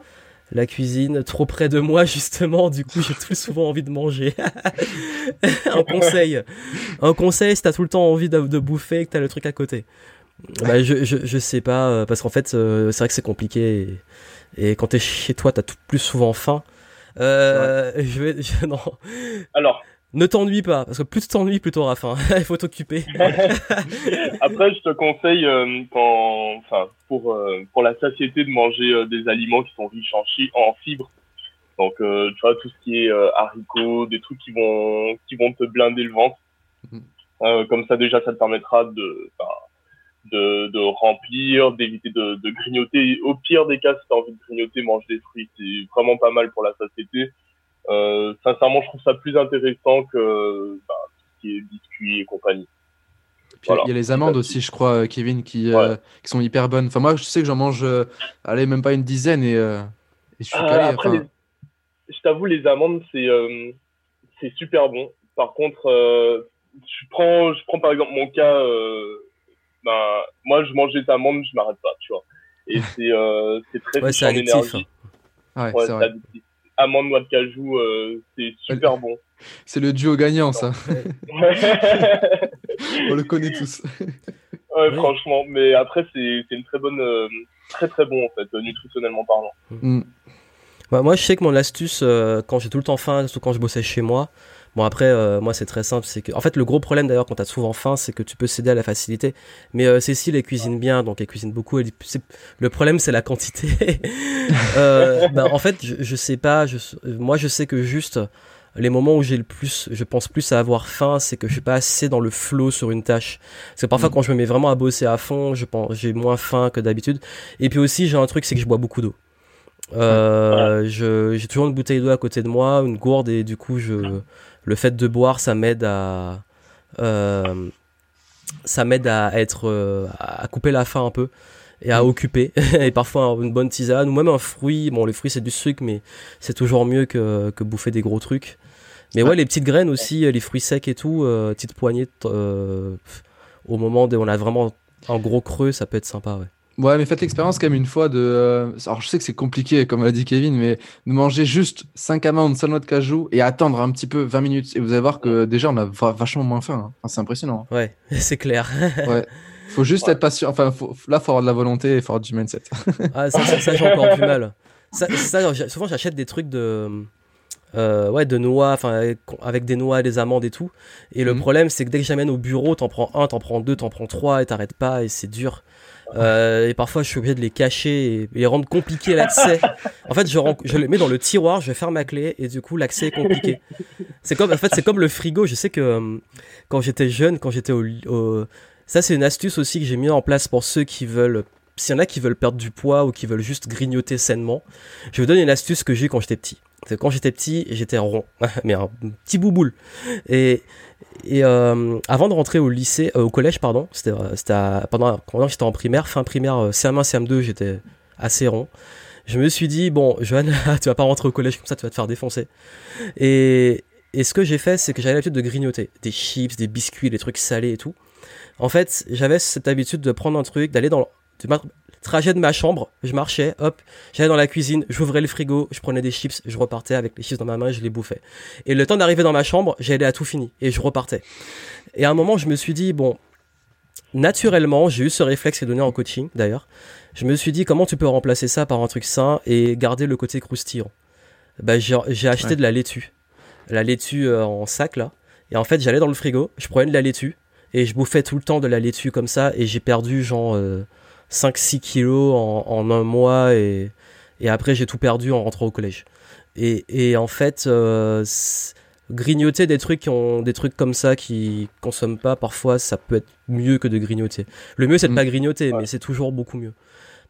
la cuisine trop près de moi, justement. Du coup, j'ai tout souvent envie de manger. un conseil. Un conseil, si t'as tout le temps envie de, de bouffer et que t'as le truc à côté. Bah, je, je, je sais pas, euh, parce qu'en fait, euh, c'est vrai que c'est compliqué. Et, et quand t'es chez toi, t'as tout plus souvent faim. Euh, je vais, je- non. Alors, Ne t'ennuie pas, parce que plus tu t'ennuies, plus t'auras faim. Il faut t'occuper. après, je te conseille, euh, quand, enfin, pour, euh, pour la satiété, de manger des aliments qui sont riches en, chi- en fibres. Donc, tu vois, tout ce qui est haricots, des trucs qui vont, qui vont te blinder le ventre. Euh, comme ça, déjà, ça te permettra de, enfin, de, de remplir, d'éviter de, de grignoter. Au pire des cas, si tu as envie de grignoter, mange des fruits. C'est vraiment pas mal pour la satiété. Euh, sincèrement, je trouve ça plus intéressant que bah, tout ce qui est biscuits et compagnie. Voilà. il y a les amandes aussi, je crois, euh, Kevin, qui, euh, qui sont hyper bonnes. Enfin, moi, je sais que j'en mange, euh, allez, même pas une dizaine et, euh, et je suis calé. après, les- je t'avoue, les amandes, c'est c'est super bon. Par contre, je prends, je prends par exemple mon cas. Ben, moi, je mange des amandes, je m'arrête pas, tu vois. Et c'est euh, c'est très Ouais, riche c'est en addictif. énergie. Ouais, Ouais. Amandes, noix de cajou, euh, c'est super bon. C'est le duo gagnant, ça. ouais, On le connaît tous. Oui. franchement. Mais après, c'est c'est une très bonne, euh, très très bon en fait, euh, nutritionnellement parlant. Mm. Bah, moi, je sais que mon astuce, euh, quand j'ai tout le temps faim, surtout quand je bossais chez moi, bon après, euh, moi c'est très simple, c'est que, en fait, le gros problème d'ailleurs quand t'as souvent faim, c'est que tu peux céder à la facilité. Mais euh, Cécile, elle cuisine bien, donc elle cuisine beaucoup. Elle, le problème, c'est la quantité. euh, bah, en fait, je, je sais pas. Je, moi, je sais que juste les moments où j'ai le plus, je pense plus à avoir faim, c'est que je suis pas assez dans le flow sur une tâche. Parce que parfois, Mm. quand je me mets vraiment à bosser à fond, je pense, j'ai moins faim que d'habitude. Et puis aussi, j'ai un truc, c'est que je bois beaucoup d'eau. Euh, j'ai toujours une bouteille d'eau à côté de moi, une gourde, et du coup, je, le fait de boire, ça m'aide à, euh, ça m'aide à être, euh, à couper la faim un peu et à Mm. occuper. et parfois une bonne tisane ou même un fruit. Bon, les fruits c'est du sucre, mais c'est toujours mieux que, que bouffer des gros trucs. Mais ouais, les petites graines aussi, les fruits secs et tout, euh, petites poignées, euh, au moment où on a vraiment un gros creux, ça peut être sympa, ouais. Ouais, mais faites l'expérience quand même une fois de. euh, Alors, je sais que c'est compliqué, comme l'a dit Kevin, mais de manger juste 5 amandes, 5 noix de cajou et attendre un petit peu 20 minutes. Et vous allez voir que déjà, on a va- vachement moins faim. hein. Enfin, c'est impressionnant. Ouais, c'est clair. Ouais. Faut juste Ouais. être patient. Enfin, faut... là, faut avoir de la volonté et faut avoir du mindset. Ah, ça, ça, ça, j'ai encore du mal. Ça, ça, souvent, j'achète des trucs de. euh, ouais, de noix, enfin, avec, avec des noix, des amandes et tout. Et le Mhm. problème, c'est que dès que j'amène au bureau, t'en prends un, t'en prends deux, t'en prends trois, et t'arrêtes pas, et c'est dur. Euh, et parfois, je suis obligé de les cacher et, et rendre compliqué l'accès. En fait, je, je les mets dans le tiroir, je ferme ma clé, et du coup, l'accès est compliqué. C'est comme, en fait, c'est comme le frigo. Je sais que euh, quand j'étais jeune, quand j'étais au, au- ça, c'est une astuce aussi que j'ai mis en place pour ceux qui veulent s'il y en a qui veulent perdre du poids ou qui veulent juste grignoter sainement, je vous donne une astuce que j'ai quand j'étais petit. Quand j'étais petit, j'étais rond, mais un petit bouboule. Et, et euh, avant de rentrer au lycée, euh, au collège, pardon, c'était euh, pendant, pendant que j'étais en primaire, fin primaire, euh, CM1, CM2, j'étais assez rond. je me suis dit, bon, Johan, tu vas pas rentrer au collège comme ça, tu vas te faire défoncer. Et, et ce que j'ai fait, c'est que j'avais l'habitude de grignoter des chips, des biscuits, des trucs salés et tout. En fait, j'avais cette habitude de prendre un truc, d'aller dans le trajet de ma chambre, je marchais, hop, j'allais dans la cuisine, j'ouvrais le frigo, je prenais des chips, je repartais avec les chips dans ma main, je les bouffais. Et le temps d'arriver dans ma chambre, j'allais à tout fini et je repartais. Et à un moment, je me suis dit, bon, naturellement, j'ai eu ce réflexe qui est donné en coaching d'ailleurs. Je me suis dit, comment tu peux remplacer ça par un truc sain et garder le côté croustillant? Bah, J'ai acheté de la laitue la laitue euh, en sac là. Et en fait, j'allais dans le frigo, je prenais de la laitue et je bouffais tout le temps de la laitue comme ça et j'ai perdu genre 5-6 euh, kilos en, un mois et, et après j'ai tout perdu en rentrant au collège. Et, et en fait, euh, grignoter des trucs qui ont des trucs comme ça qui consomment pas, parfois ça peut être mieux que de grignoter. Le mieux c'est de mm. pas grignoter, mais c'est toujours beaucoup mieux.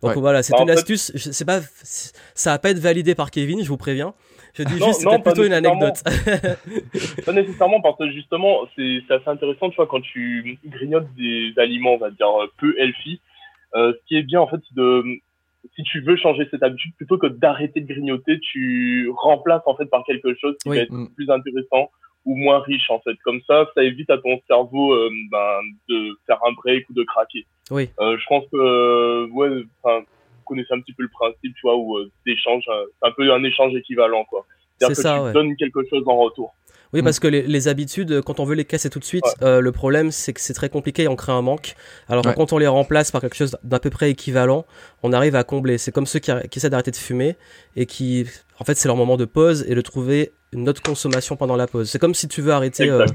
Donc voilà, c'est bah, une astuce. C'est pas, ça va pas être validé par Kevin, je vous préviens. Je dis juste, c'était plutôt une anecdote. pas nécessairement, parce que justement, c'est assez intéressant, tu vois, quand tu grignotes des aliments, on va dire, peu healthy, euh, ce qui est bien, en fait, de, si tu veux changer cette habitude, plutôt que d'arrêter de grignoter, tu remplaces, en fait, par quelque chose qui va être mm. plus intéressant ou moins riche, en fait. Comme ça, ça évite à ton cerveau, euh, ben, de faire un break ou de craquer. Oui. Euh, je pense que, euh, ouais, enfin, connaissez un petit peu le principe, tu vois, où euh, euh, c'est un peu un échange équivalent, quoi. C'est-à-dire que ça, tu donnes quelque chose en retour. Oui, parce mm. que les, habitudes, quand on veut les casser tout de suite, euh, le problème c'est que c'est très compliqué et on crée un manque. Alors quand on les remplace par quelque chose d'à peu près équivalent, on arrive à combler. C'est comme ceux qui, qui essaient d'arrêter de fumer et qui, en fait, c'est leur moment de pause et de trouver une autre consommation pendant la pause. C'est comme si tu veux arrêter euh,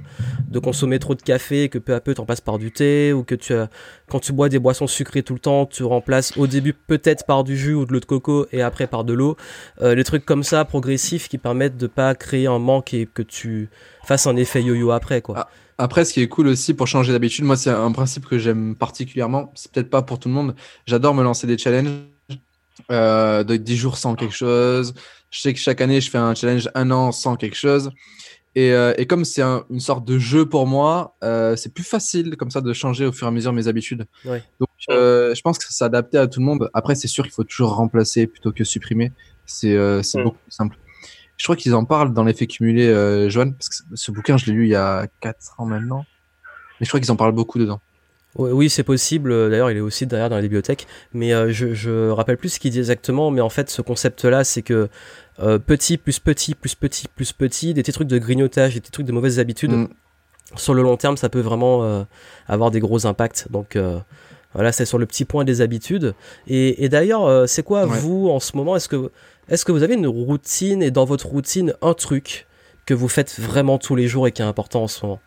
de consommer trop de café, que peu à peu t'en passes par du thé, ou que tu as, quand tu bois des boissons sucrées tout le temps, tu remplaces au début peut-être par du jus ou de l'eau de coco et après par de l'eau. Euh, les trucs comme ça, progressifs, qui permettent de pas créer un manque et que tu fasses un effet yo-yo après, quoi. Ah, après, ce qui est cool aussi pour changer d'habitude, moi c'est un principe que j'aime particulièrement. C'est peut-être pas pour tout le monde. J'adore me lancer des challenges. Euh, de 10 jours sans quelque chose, je sais que chaque année, je fais un challenge un an sans quelque chose. Et, euh, et comme c'est une sorte de jeu pour moi, euh, c'est plus facile comme ça de changer au fur et à mesure mes habitudes. Donc, euh, je pense que c'est adapté à tout le monde. Après, c'est sûr qu'il faut toujours remplacer plutôt que supprimer. C'est beaucoup plus simple. Je crois qu'ils en parlent dans l'effet cumulé, Joanne, parce que ce bouquin, je l'ai lu il y a 4 ans maintenant. Mais je crois qu'ils en parlent beaucoup dedans. Oui, c'est possible. D'ailleurs, il est aussi derrière dans la bibliothèque. Mais je, je rappelle plus ce qu'il dit exactement. Mais en fait, ce concept-là, c'est que euh, petit plus petit plus petit plus petit, des petits trucs de grignotage, des petits trucs de mauvaises habitudes. Mm. Sur le long terme, ça peut vraiment euh, avoir des gros impacts. Donc euh, voilà, c'est sur le petit point des habitudes. Et, d'ailleurs, c'est quoi vous en ce moment Est-ce que est-ce que vous avez une routine et dans votre routine un truc que vous faites vraiment tous les jours et qui est important en ce moment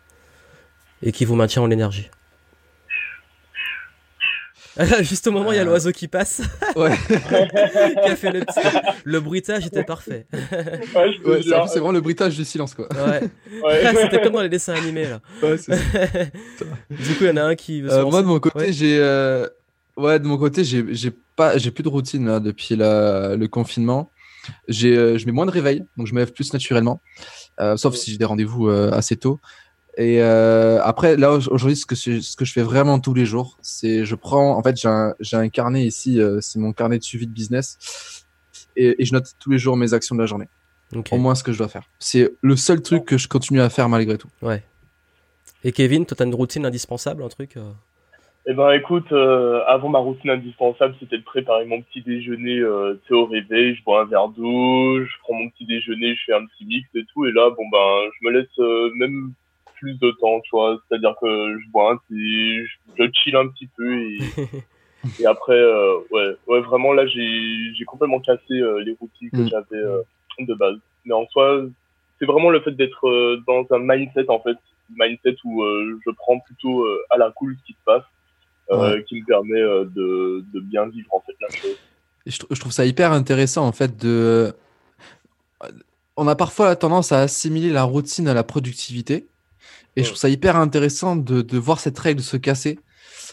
et qui vous maintient en énergie? Juste au moment, il y a euh. l'oiseau qui passe. Ouais. qui a fait le, le bruitage était parfait. Ouais, c'est vraiment le bruitage du silence, quoi. Ouais. C'était comme dans les dessins animés, là. Ouais, c'est Du coup, il y en a un qui veut euh, Moi, de mon côté, j'ai. Euh... Ouais, de mon côté, j'ai pas, j'ai plus de routine là depuis la, le confinement. J'ai, euh, je mets moins de réveil, donc je me lève plus naturellement, euh, sauf si j'ai des rendez-vous assez tôt. Et euh, après, là, aujourd'hui, ce que, ce que je fais vraiment tous les jours, c'est je prends, en fait, j'ai un, un, carnet ici, euh, c'est mon carnet de suivi de business, et, et, je note tous les jours mes actions de la journée. Au moins ce que je dois faire. C'est le seul truc que je continue à faire malgré tout. Ouais. Et Kevin, toi, tu as une routine indispensable, un truc euh Eh ben, écoute, euh, avant ma routine indispensable, c'était de préparer mon petit déjeuner euh, au réveil. Je bois un verre d'eau, je prends mon petit déjeuner, je fais un petit mix et tout. Et là, bon ben, je me laisse même plus de temps, tu vois. C'est-à-dire que je bois un thé, je, chill un petit peu et, et après, euh, ouais, ouais, vraiment là, j'ai complètement cassé euh, les routines que mm. j'avais euh, de base. Mais en soi, c'est vraiment le fait d'être dans un mindset en fait, mindset où je prends plutôt à la cool ce qui se passe, qui me permet de, de, bien vivre en fait la chose. je, je trouve ça hyper intéressant en fait de on a parfois la tendance à assimiler la routine à la productivité. Et je trouve ça hyper intéressant de, de voir cette règle se casser.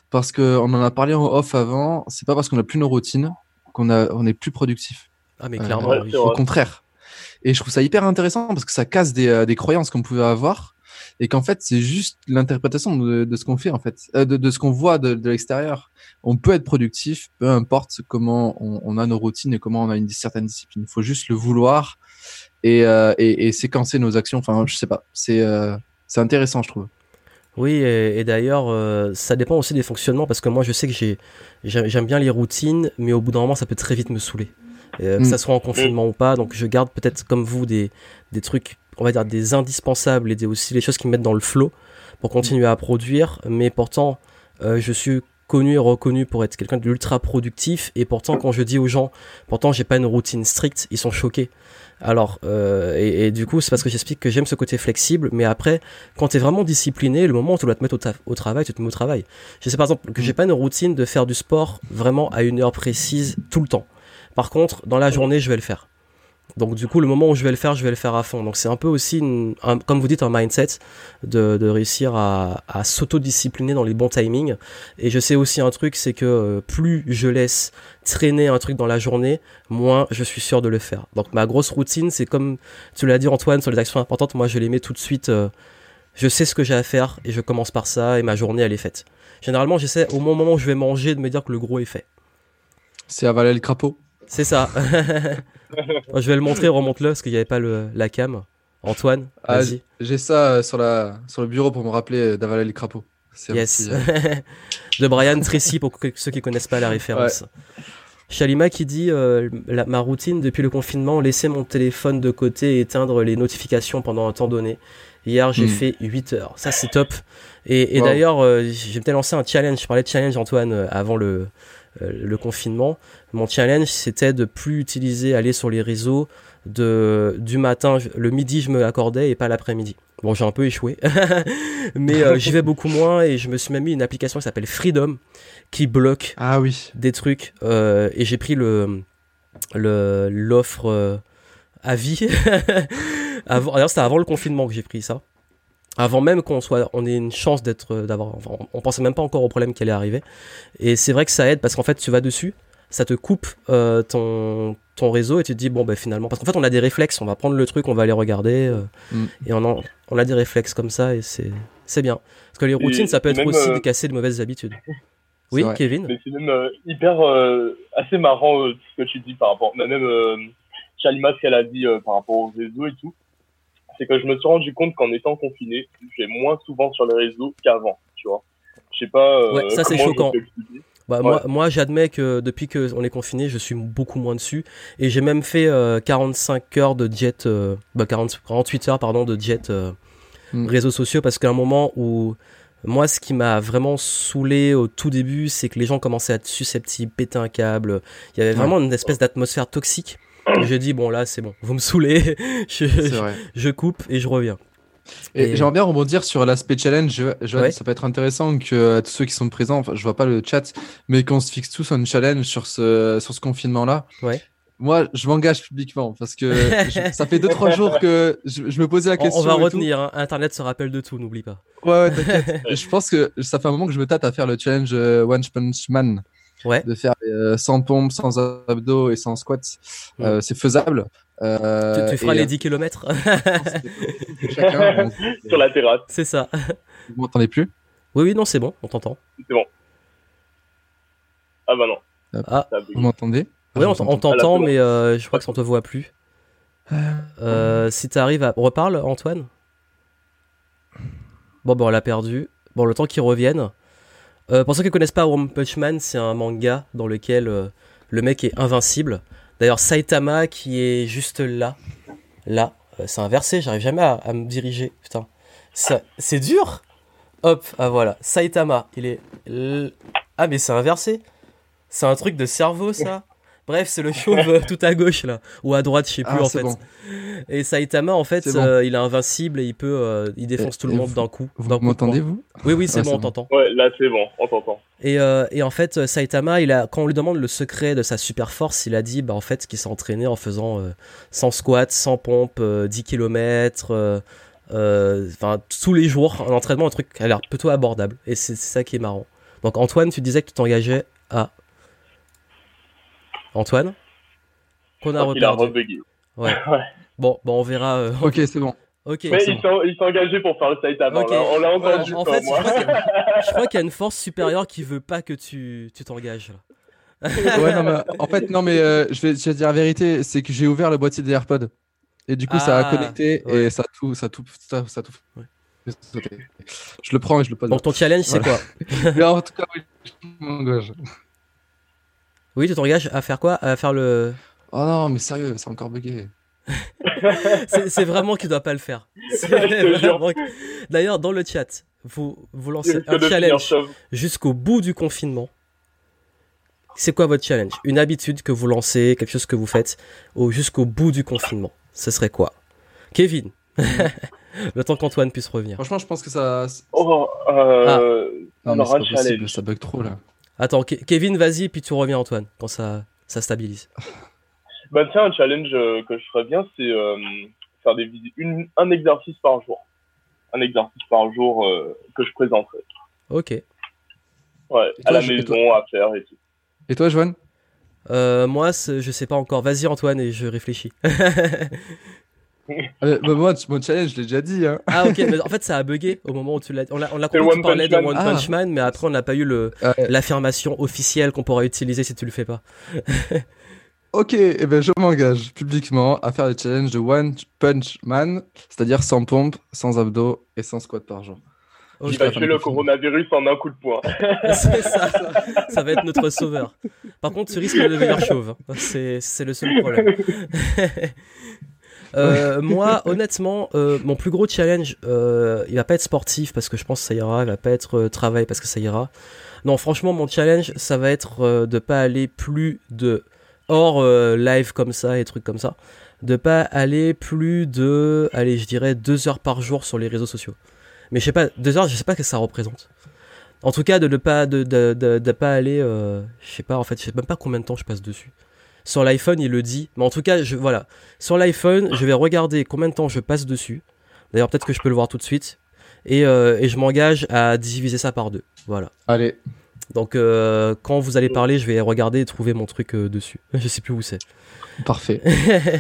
Parce qu'on en a parlé en off avant, c'est pas parce qu'on a plus nos routines qu'on on est plus productif. Ah, mais clairement, Au contraire. Et je trouve ça hyper intéressant parce que ça casse des, euh, des croyances qu'on pouvait avoir. et qu'en fait c'est juste l'interprétation de, ce qu'on fait en fait, euh, de, ce qu'on voit de, l'extérieur. On peut être productif, peu importe comment on, a nos routines et comment on a une certaine discipline. Il faut juste le vouloir et, euh, et, séquencer nos actions. Enfin, je sais pas, c'est euh, c'est intéressant, je trouve. Oui, et, d'ailleurs, ça dépend aussi des fonctionnements parce que moi, je sais que j'ai j'aime bien les routines, mais au bout d'un moment, ça peut très vite me saouler. que ça mm. soit en confinement ou pas, donc je garde peut-être comme vous des, des trucs on va dire des indispensables et des, aussi les choses qui me mettent dans le flow pour continuer à produire mais pourtant euh, je suis connu et reconnu pour être quelqu'un d'ultra productif et pourtant quand je dis aux gens pourtant j'ai pas une routine stricte ils sont choqués alors euh, et, du coup c'est parce que j'explique que j'aime ce côté flexible mais après quand tu es vraiment discipliné le moment où tu dois te mettre au, au, travail tu te mets au travail je sais par exemple que j'ai pas une routine de faire du sport vraiment à une heure précise tout le temps par contre dans la journée je vais le faire donc du coup, le moment où je vais le faire, je vais le faire à fond. Donc c'est un peu aussi, comme vous dites, un mindset de, de réussir à, à s'autodiscipliner dans les bons timings. Et je sais aussi un truc, c'est que euh, plus je laisse traîner un truc dans la journée, moins je suis sûr de le faire. Donc ma grosse routine, c'est comme tu l'as dit Antoine sur les actions importantes, moi je les mets tout de suite. Euh, je sais ce que j'ai à faire et je commence par ça et ma journée elle est faite. Généralement, j'essaie au moment où je vais manger de me dire que le gros est fait. C'est avaler le crapaud. C'est ça. je vais le montrer, remonte-le, parce qu'il n'y avait pas le, la cam. Antoine, ah, vas-y. J'ai ça euh, sur, la, sur le bureau pour me rappeler euh, d'avaler le crapaud. Yes. Euh, de Brian Tracy, pour ceux qui connaissent pas la référence. Shalima qui dit ma routine depuis le confinement, laisser mon téléphone de côté et éteindre les notifications pendant un temps donné. Hier, j'ai hmm. fait 8 heures. Ça, c'est top. Et, d'ailleurs, j'ai peut-être lancé un challenge. Je parlais de challenge, Antoine, avant le, euh, le confinement, mon challenge c'était de plus utiliser, aller sur les réseaux de, du matin, le midi je me l'accordais et pas l'après-midi. Bon, j'ai un peu échoué, mais euh, j'y vais beaucoup moins et je me suis même mis une application qui s'appelle Freedom qui bloque ah, oui. des trucs euh, et j'ai pris le l'offre à vie. D'ailleurs, c'était avant le confinement que j'ai pris ça avant même qu'on soit, on ait une chance d'être, euh, d'avoir, on pensait même pas encore au problème qui allait arriver. Et c'est vrai que ça aide parce qu'en fait, tu vas dessus, ça te coupe euh, ton, ton réseau et tu te dis bon ben finalement, parce qu'en fait, on a des réflexes, on va prendre le truc, on va aller regarder euh, mm. et on, on a des réflexes comme ça et c'est, c'est bien. Parce que les routines, ça peut être aussi de casser de mauvaises habitudes. Oui, Kevin. Mais c'est même hyper assez marrant ce que tu dis par rapport, même Chalima ce qu'elle a dit par rapport au réseau et tout c'est que je me suis rendu compte qu'en étant confiné, je vais moins souvent sur les réseaux qu'avant, tu vois. Je sais pas. Euh, ouais, ça c'est choquant. Bah, Moi, moi j'admets que depuis qu'on est confiné, je suis beaucoup moins dessus. Et j'ai même fait 45 euh, heures de jet, euh, bah 40, 48 heures pardon, de jet mm. réseaux sociaux parce qu'à un moment où moi, ce qui m'a vraiment saoulé au tout début, c'est que les gens commençaient à être susceptibles, péter un câble. Il y avait vraiment une espèce d'atmosphère toxique. J'ai dit, bon, là, c'est bon, vous me saoulez, je, coupe et je reviens. Et, j'aimerais bien rebondir sur l'aspect challenge. Ça peut être intéressant que euh, tous ceux qui sont présents, enfin, je vois pas le chat, mais qu'on se fixe tous un challenge sur ce, sur ce confinement-là. Ouais. Moi, je m'engage publiquement parce que ça fait 2-3 jours que je, me posais la question. On, va retenir, hein. Internet se rappelle de tout, n'oublie pas. Ouais, ouais t'inquiète. je pense que ça fait un moment que je me tâte à faire le challenge euh, One Punch Man de faire euh, sans pompe, sans abdos et sans squats. Euh, c'est faisable. Euh, tu, feras les 10 km Sur la terrasse. C'est ça. Vous m'entendez plus? Oui, oui, non, c'est bon, on t'entend. C'est bon. Ah bah non. Ah. Vous m'entendez? Oui, on, t'entend, mais je crois que ça ne te voit plus. si tu arrives à. Reparle, Antoine Bon, bon, on l'a perdu. Bon, le temps qu'il revienne. Euh, pour ceux qui ne connaissent pas One Punch Man, c'est un manga dans lequel euh, le mec est invincible. D'ailleurs, Saitama qui est juste là, là, euh, c'est inversé, j'arrive jamais à, me diriger. Putain, c'est dur? Hop, ah voilà, Saitama, il est. Ah mais c'est inversé. C'est un truc de cerveau ça? Bref, c'est le chauve euh, tout à gauche là, ou à droite, je sais plus ah, en fait. Et Saitama en fait, euh, il est invincible et il peut, euh, il défonce tout le monde d'un coup. Vous m'entendez vous Oui, oui, c'est bon, on t'entend. Ouais, là c'est bon, on t'entend. Et, et, en fait, Saitama, il a, quand on lui demande le secret de sa super force, il a dit, bah en fait, qu'il s'est entraîné en faisant 100 squats, 100 pompes, 10 km. Enfin, tous les jours, un entraînement, un truc qui a l'air plutôt abordable. Et c'est ça qui est marrant. Donc Antoine, tu disais que tu t'engageais à Antoine Qu'on a reperdu. Ouais. Bon, bon, on verra. Euh, ok, c'est bon. Ok. Mais il s'est engagé pour faire le Saitama. Ok. là. On l'a entendu. En fait, moi. je crois qu'il y a- une force supérieure qui veut pas que tu t'engages. Ouais, non, mais, en fait, non, mais euh, je, vais, je vais dire la vérité, c'est que j'ai ouvert le boîtier des AirPods. Et du coup, ça a Ah, connecté ouais. et ça tout, ça tout, ça, ça tout. Ouais. Je le prends et je le pose. Donc ton challenge, c'est quoi Mais en tout cas, oui, je m'engage. Oui, tu t'engages à faire quoi? À faire le. Oh non, mais sérieux, c'est encore bugué. C'est vraiment qu'il doit pas le faire. Que- D'ailleurs, dans le chat, vous lancez un challenge jusqu'au bout du confinement. C'est quoi votre challenge? Une habitude que vous lancez, quelque chose que vous faites au jusqu'au bout du confinement. Ce serait quoi? Kevin. le temps qu'Antoine puisse revenir. Franchement, je pense que ça. Oh, euh, Non, mais alors, c'est un pas possible, challenge. ça bug trop là. Attends, Ke- Kevin, vas-y, puis tu reviens Antoine quand ça ça stabilise. Bah tiens, un challenge euh, que je ferais bien, c'est euh, faire des une, un exercice par jour. Un exercice par jour euh, que je présenterai. Ok. Ouais, Et à toi, la je- maison, à faire et tout. Et toi, Joanne Euh, moi, je sais pas encore. Vas-y Antoine et je réfléchis. Euh, bah, Moi, mon challenge, je l'ai déjà dit. Hein. ah ok, mais en fait ça a bugué au moment où tu l'as. On a, on a C'est compris tu parlais de. One Ah. Punch Man, mais après on n'a pas eu le Euh, l'affirmation officielle qu'on pourra utiliser si tu le fais pas. ok, et ben, je m'engage publiquement à faire le challenge de One Punch Man, c'est-à-dire sans pompe, sans abdos et sans squat par jour. Ok. Il va la tuer le coronavirus en un coup de poing. C'est ça. Ça va être notre sauveur. Par contre, tu risques de devenir chauve. C'est c'est le seul problème. Euh, moi, honnêtement, euh, mon plus gros challenge, euh, il va pas être sportif parce que je pense que ça ira. Il va pas être travail parce que ça ira. Non, franchement, mon challenge, ça va être de pas aller plus de hors live comme ça et trucs comme ça, de pas aller plus de, allez, je dirais deux heures par jour sur les réseaux sociaux. Mais je sais pas, deux heures, je sais pas ce que ça représente. En tout cas, de ne pas, de, de, de, de pas aller, je sais pas, en fait, je sais même pas combien de temps je passe dessus. Sur l'iPhone, il le dit. Mais en tout cas, je, voilà. Sur l'iPhone, je vais regarder combien de temps je passe dessus. D'ailleurs, peut-être que je peux le voir tout de suite. Et, euh, et je m'engage à diviser ça par deux. Voilà. Allez, Donc, euh, quand vous allez parler, je vais regarder et trouver mon truc euh, dessus. Je sais plus où c'est. parfait.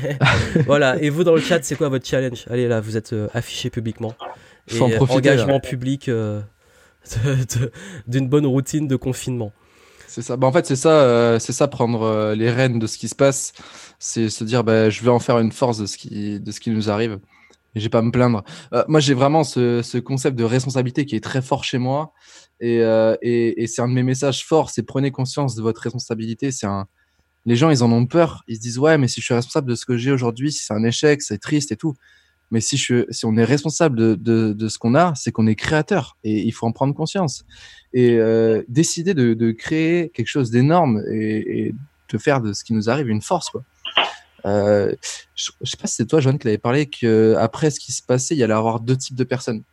voilà. Et vous, dans le chat, c'est quoi votre challenge? Allez, là, vous êtes affiché publiquement. Et profiter, engagement public d'une bonne routine de confinement. C'est ça. Bah, en fait, c'est ça, euh, ça prendre euh, les rênes de ce qui se passe. C'est se dire, bah, je vais en faire une force de ce qui, de ce qui nous arrive. Et j'ai pas à me plaindre. Euh, moi, j'ai vraiment ce, ce concept de responsabilité qui est très fort chez moi. Et, et, c'est un de mes messages forts. C'est prenez conscience de votre responsabilité. Un. Les gens, ils en ont peur. Ils se disent, ouais, mais si je suis responsable de ce que j'ai aujourd'hui, si c'est un échec, c'est triste et tout. Mais si, on est responsable de, ce qu'on a, c'est qu'on est créateur. Et il faut en prendre conscience et euh, décider de, créer quelque chose d'énorme et, de faire de ce qui nous arrive une force. Euh, je, je sais pas si c'est toi Joanne qui l'avait parlé que après ce qui se passait il y allait avoir deux types de personnes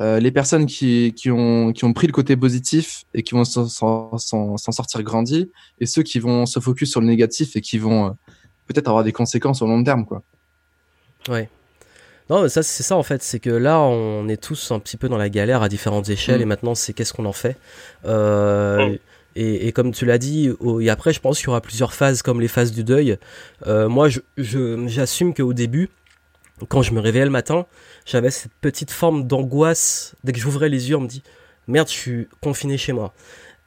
euh, les personnes qui, ont, pris le côté positif et qui vont s'en- sortir grandis et ceux qui vont se focus sur le négatif et qui vont peut-être avoir des conséquences au long terme quoi. Non, mais ça, c'est ça en fait, c'est que là, on est tous un petit peu dans la galère à différentes échelles, Mm. et maintenant, c'est qu'est-ce qu'on en fait. Euh, Mm. et, et comme tu l'as dit, au- et après, je pense qu'il y aura plusieurs phases, comme les phases du deuil. Euh, moi, je- je- j'assume qu'au début, quand je me réveillais le matin, j'avais cette petite forme d'angoisse. Dès que j'ouvrais les yeux, on me dit Merde, je suis confiné chez moi.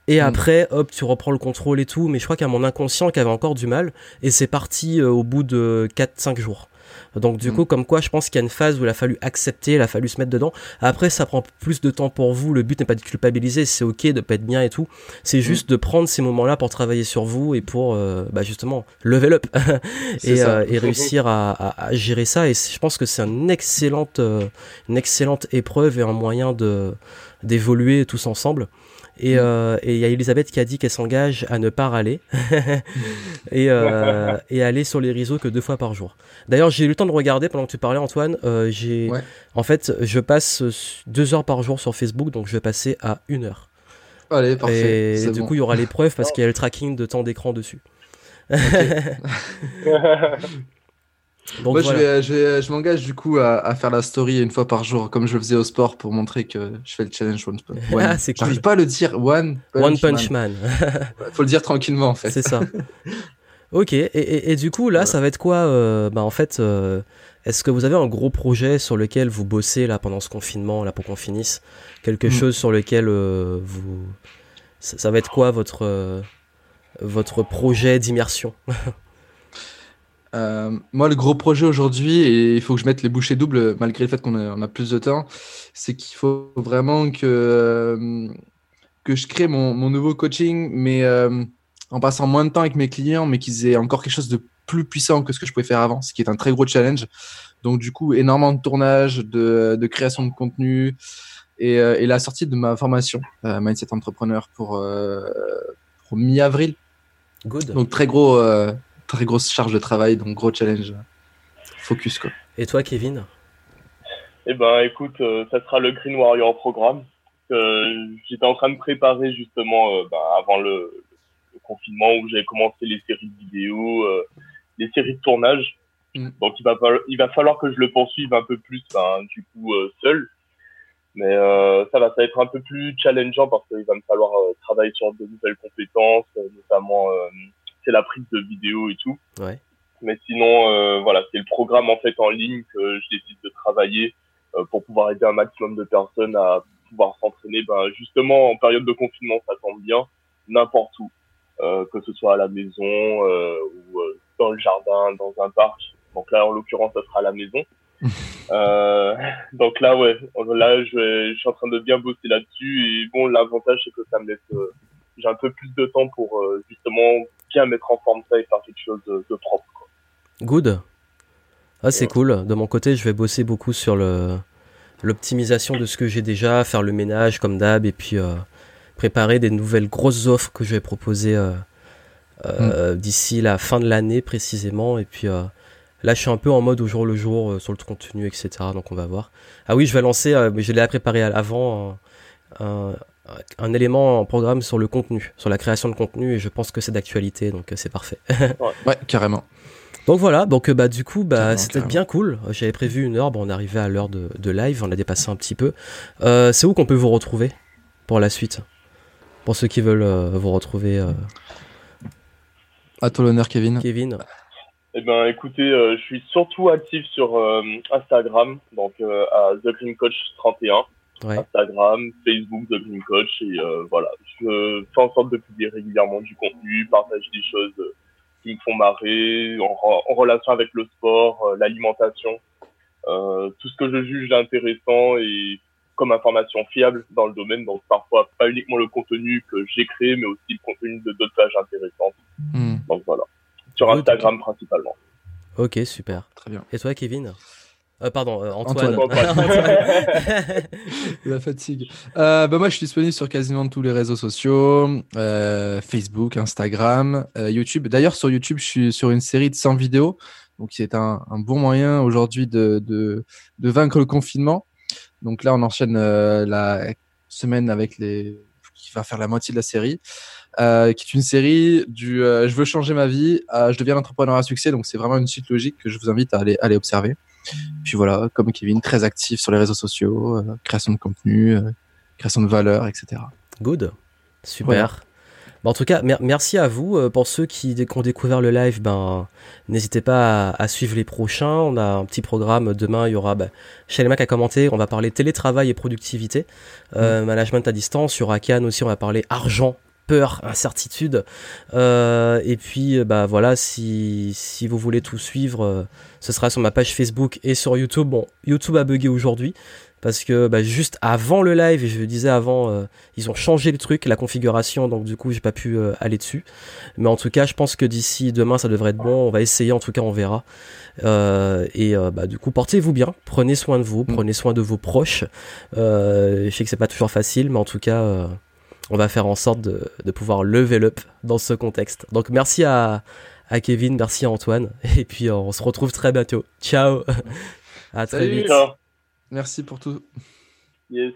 Et Mm. après, hop, tu reprends le contrôle et tout. Mais je crois a mon inconscient qui avait encore du mal. Et c'est parti euh, au bout de 4-5 jours. Donc du Mm. coup, comme quoi, je pense qu'il y a une phase où il a fallu accepter, il a fallu se mettre dedans. Après, ça prend plus de temps pour vous. Le but n'est pas de culpabiliser, c'est ok de pas être bien et tout. C'est juste de prendre ces moments-là pour travailler sur vous et pour euh, bah, justement level up et, euh, et réussir à, à- à gérer ça. Et je pense que c'est une excellente, euh, une excellente épreuve et un moyen de d'évoluer tous ensemble. Et Mm. euh, et il y a Elisabeth qui a dit qu'elle s'engage à ne pas râler et, euh, et aller sur les réseaux que deux fois par jour. D'ailleurs, j'ai eu le temps de regarder pendant que tu parlais, Antoine. Euh, j'ai, Ouais. en fait, je passe deux heures par jour sur Facebook, donc je vais passer à une heure. Allez parfait. et du bon. coup, il y aura l'épreuve parce qu'il y a le tracking de temps d'écran dessus. Donc Moi, voilà. je, vais, je, vais- je m'engage du coup à, à faire la story une fois par jour, comme je le faisais au sport pour montrer que je fais le challenge One Punch One. Ah, c'est cool. J'arrive pas à le dire One Punch, One Punch Man. Man. Faut le dire tranquillement en fait. C'est ça. ok, et, et- et du coup, là, Voilà. ça va être quoi euh, Bah, en fait, euh, Est-ce que vous avez un gros projet sur lequel vous bossez là pendant ce confinement, là pour qu'on finisse? Quelque mm. chose sur lequel euh, vous. Ça, va être quoi votre, votre projet d'immersion? Euh, moi, le gros projet aujourd'hui, et il faut que je mette les bouchées doubles malgré le fait qu'on a, a, plus de temps, c'est qu'il faut vraiment que, que je crée mon, mon nouveau coaching, mais en passant moins de temps avec mes clients, mais qu'ils aient encore quelque chose de plus puissant que ce que je pouvais faire avant, ce qui est un très gros challenge. Donc du coup, énormément de tournage, de, de création de contenu et, euh, et, la sortie de ma formation euh, Mindset Entrepreneur pour, euh, pour mi-avril. Good. Donc très gros, euh, très grosse charge de travail, donc gros challenge. Focus quoi. Et toi, Kevin? Eh ben, écoute, ça sera le Green Warrior programme. J'étais en train de préparer justement ben, avant le, le confinement où j'avais commencé les séries de vidéos, les séries de tournage. Mm. Donc il va, il va falloir que je le poursuive un peu plus, ben, du coup, euh, seul. Mais euh, ça va, ça va être un peu plus challengeant parce qu'il va me falloir euh, travailler sur de nouvelles compétences, notamment c'est la prise de vidéo et tout. Ouais. Mais sinon, voilà, c'est le programme en fait en ligne que je décide de travailler pour pouvoir aider un maximum de personnes à pouvoir s'entraîner. Ben, justement, en période de confinement, ça tombe bien, n'importe où, que ce soit à la maison ou dans le jardin, dans un parc. Donc là, en l'occurrence, ça sera à la maison. euh, donc là, ouais, là, je, je, suis en train de bien bosser là-dessus. Et bon, l'avantage, c'est que ça me laisse, euh, j'ai un peu plus de temps pour euh, justement bien mettre en forme ça et faire quelque chose de, de propre. Quoi. Good. Ah, c'est cool. De mon côté, je vais bosser beaucoup sur le l'optimisation de ce que j'ai déjà, faire le ménage comme d'hab, et puis euh, préparer des nouvelles grosses offres que je vais proposer euh, mm. d'ici la fin de l'année précisément. Et puis euh, là, je suis un peu en mode au jour le jour euh, sur le contenu, etc. Donc on va voir. Ah oui, je vais lancer, mais je l'ai préparé avant, un, un, élément en programme sur le contenu, sur la création de contenu. Et je pense que c'est d'actualité, donc c'est parfait. ouais, carrément. Donc voilà, donc bah du coup bah c'était bien cool. J'avais prévu une heure, bon, on arrivé à l'heure de, de, live, on a dépassé un petit peu. Euh, c'est où qu'on peut vous retrouver pour la suite? Pour ceux qui veulent vous retrouver à toi l'honneur, Kevin. Kevin. Eh ben, écoutez, euh, je suis surtout actif sur euh, Instagram, donc euh, à The Green Coach 31. Instagram, Facebook, The Green Coach, et voilà, je fais en sorte de publier régulièrement du contenu, partager des choses qui me font marrer, en, en relation avec le sport, l'alimentation, tout ce que je juge intéressant et comme information fiable dans le domaine. Donc parfois pas uniquement le contenu que j'ai créé, mais aussi le contenu de d'autres pages intéressantes. Hmm. Donc voilà, sur Instagram principalement. Ok, super. Très bien. Et toi, Kevin? Euh, pardon, euh, Antoine. La fatigue. Euh, bah moi, je suis disponible sur quasiment tous les réseaux sociaux euh, Facebook, Instagram, euh, YouTube. D'ailleurs, sur YouTube, je suis sur une série de 100 vidéos. Donc, c'est un, un, bon moyen aujourd'hui de, de, de, vaincre le confinement. Donc là, on enchaîne euh, la semaine avec les qui va faire la moitié de la série, euh, qui est une série du euh, je veux changer ma vie, je deviens entrepreneur à succès. Donc c'est vraiment une suite logique que je vous invite à aller, aller observer. Puis voilà, comme Kevin, très actif sur les réseaux sociaux, création de contenu, création de valeur, etc. Good, super. Bah, en tout cas, merci à vous. Euh, pour ceux qui, ont découvert le live, ben, n'hésitez pas à, suivre les prochains. On a un petit programme. Demain, il y aura bah, Mac a commenté. On va parler télétravail et productivité, euh, mm. management à distance. Sur Akan aussi, on va parler argent peur, incertitude. Euh, et puis, bah voilà, si, si vous voulez tout suivre, ce sera sur ma page Facebook et sur YouTube. Bon, YouTube a bugué aujourd'hui parce que bah, juste avant le live, et je le disais avant, euh, ils ont changé le truc, la configuration, donc du coup j'ai pas pu euh, aller dessus. Mais en tout cas, je pense que d'ici demain ça devrait être bon. On va essayer, en tout cas on verra. Euh, et bah, du coup, portez-vous bien, prenez soin de vous, mm. prenez soin de vos proches. je sais que c'est pas toujours facile, mais en tout cas, on va faire en sorte de, de pouvoir level up dans ce contexte. Donc merci à, à Kevin, merci à Antoine, et puis on se retrouve très bientôt. Ciao, à très vite. Merci pour tout. Yes.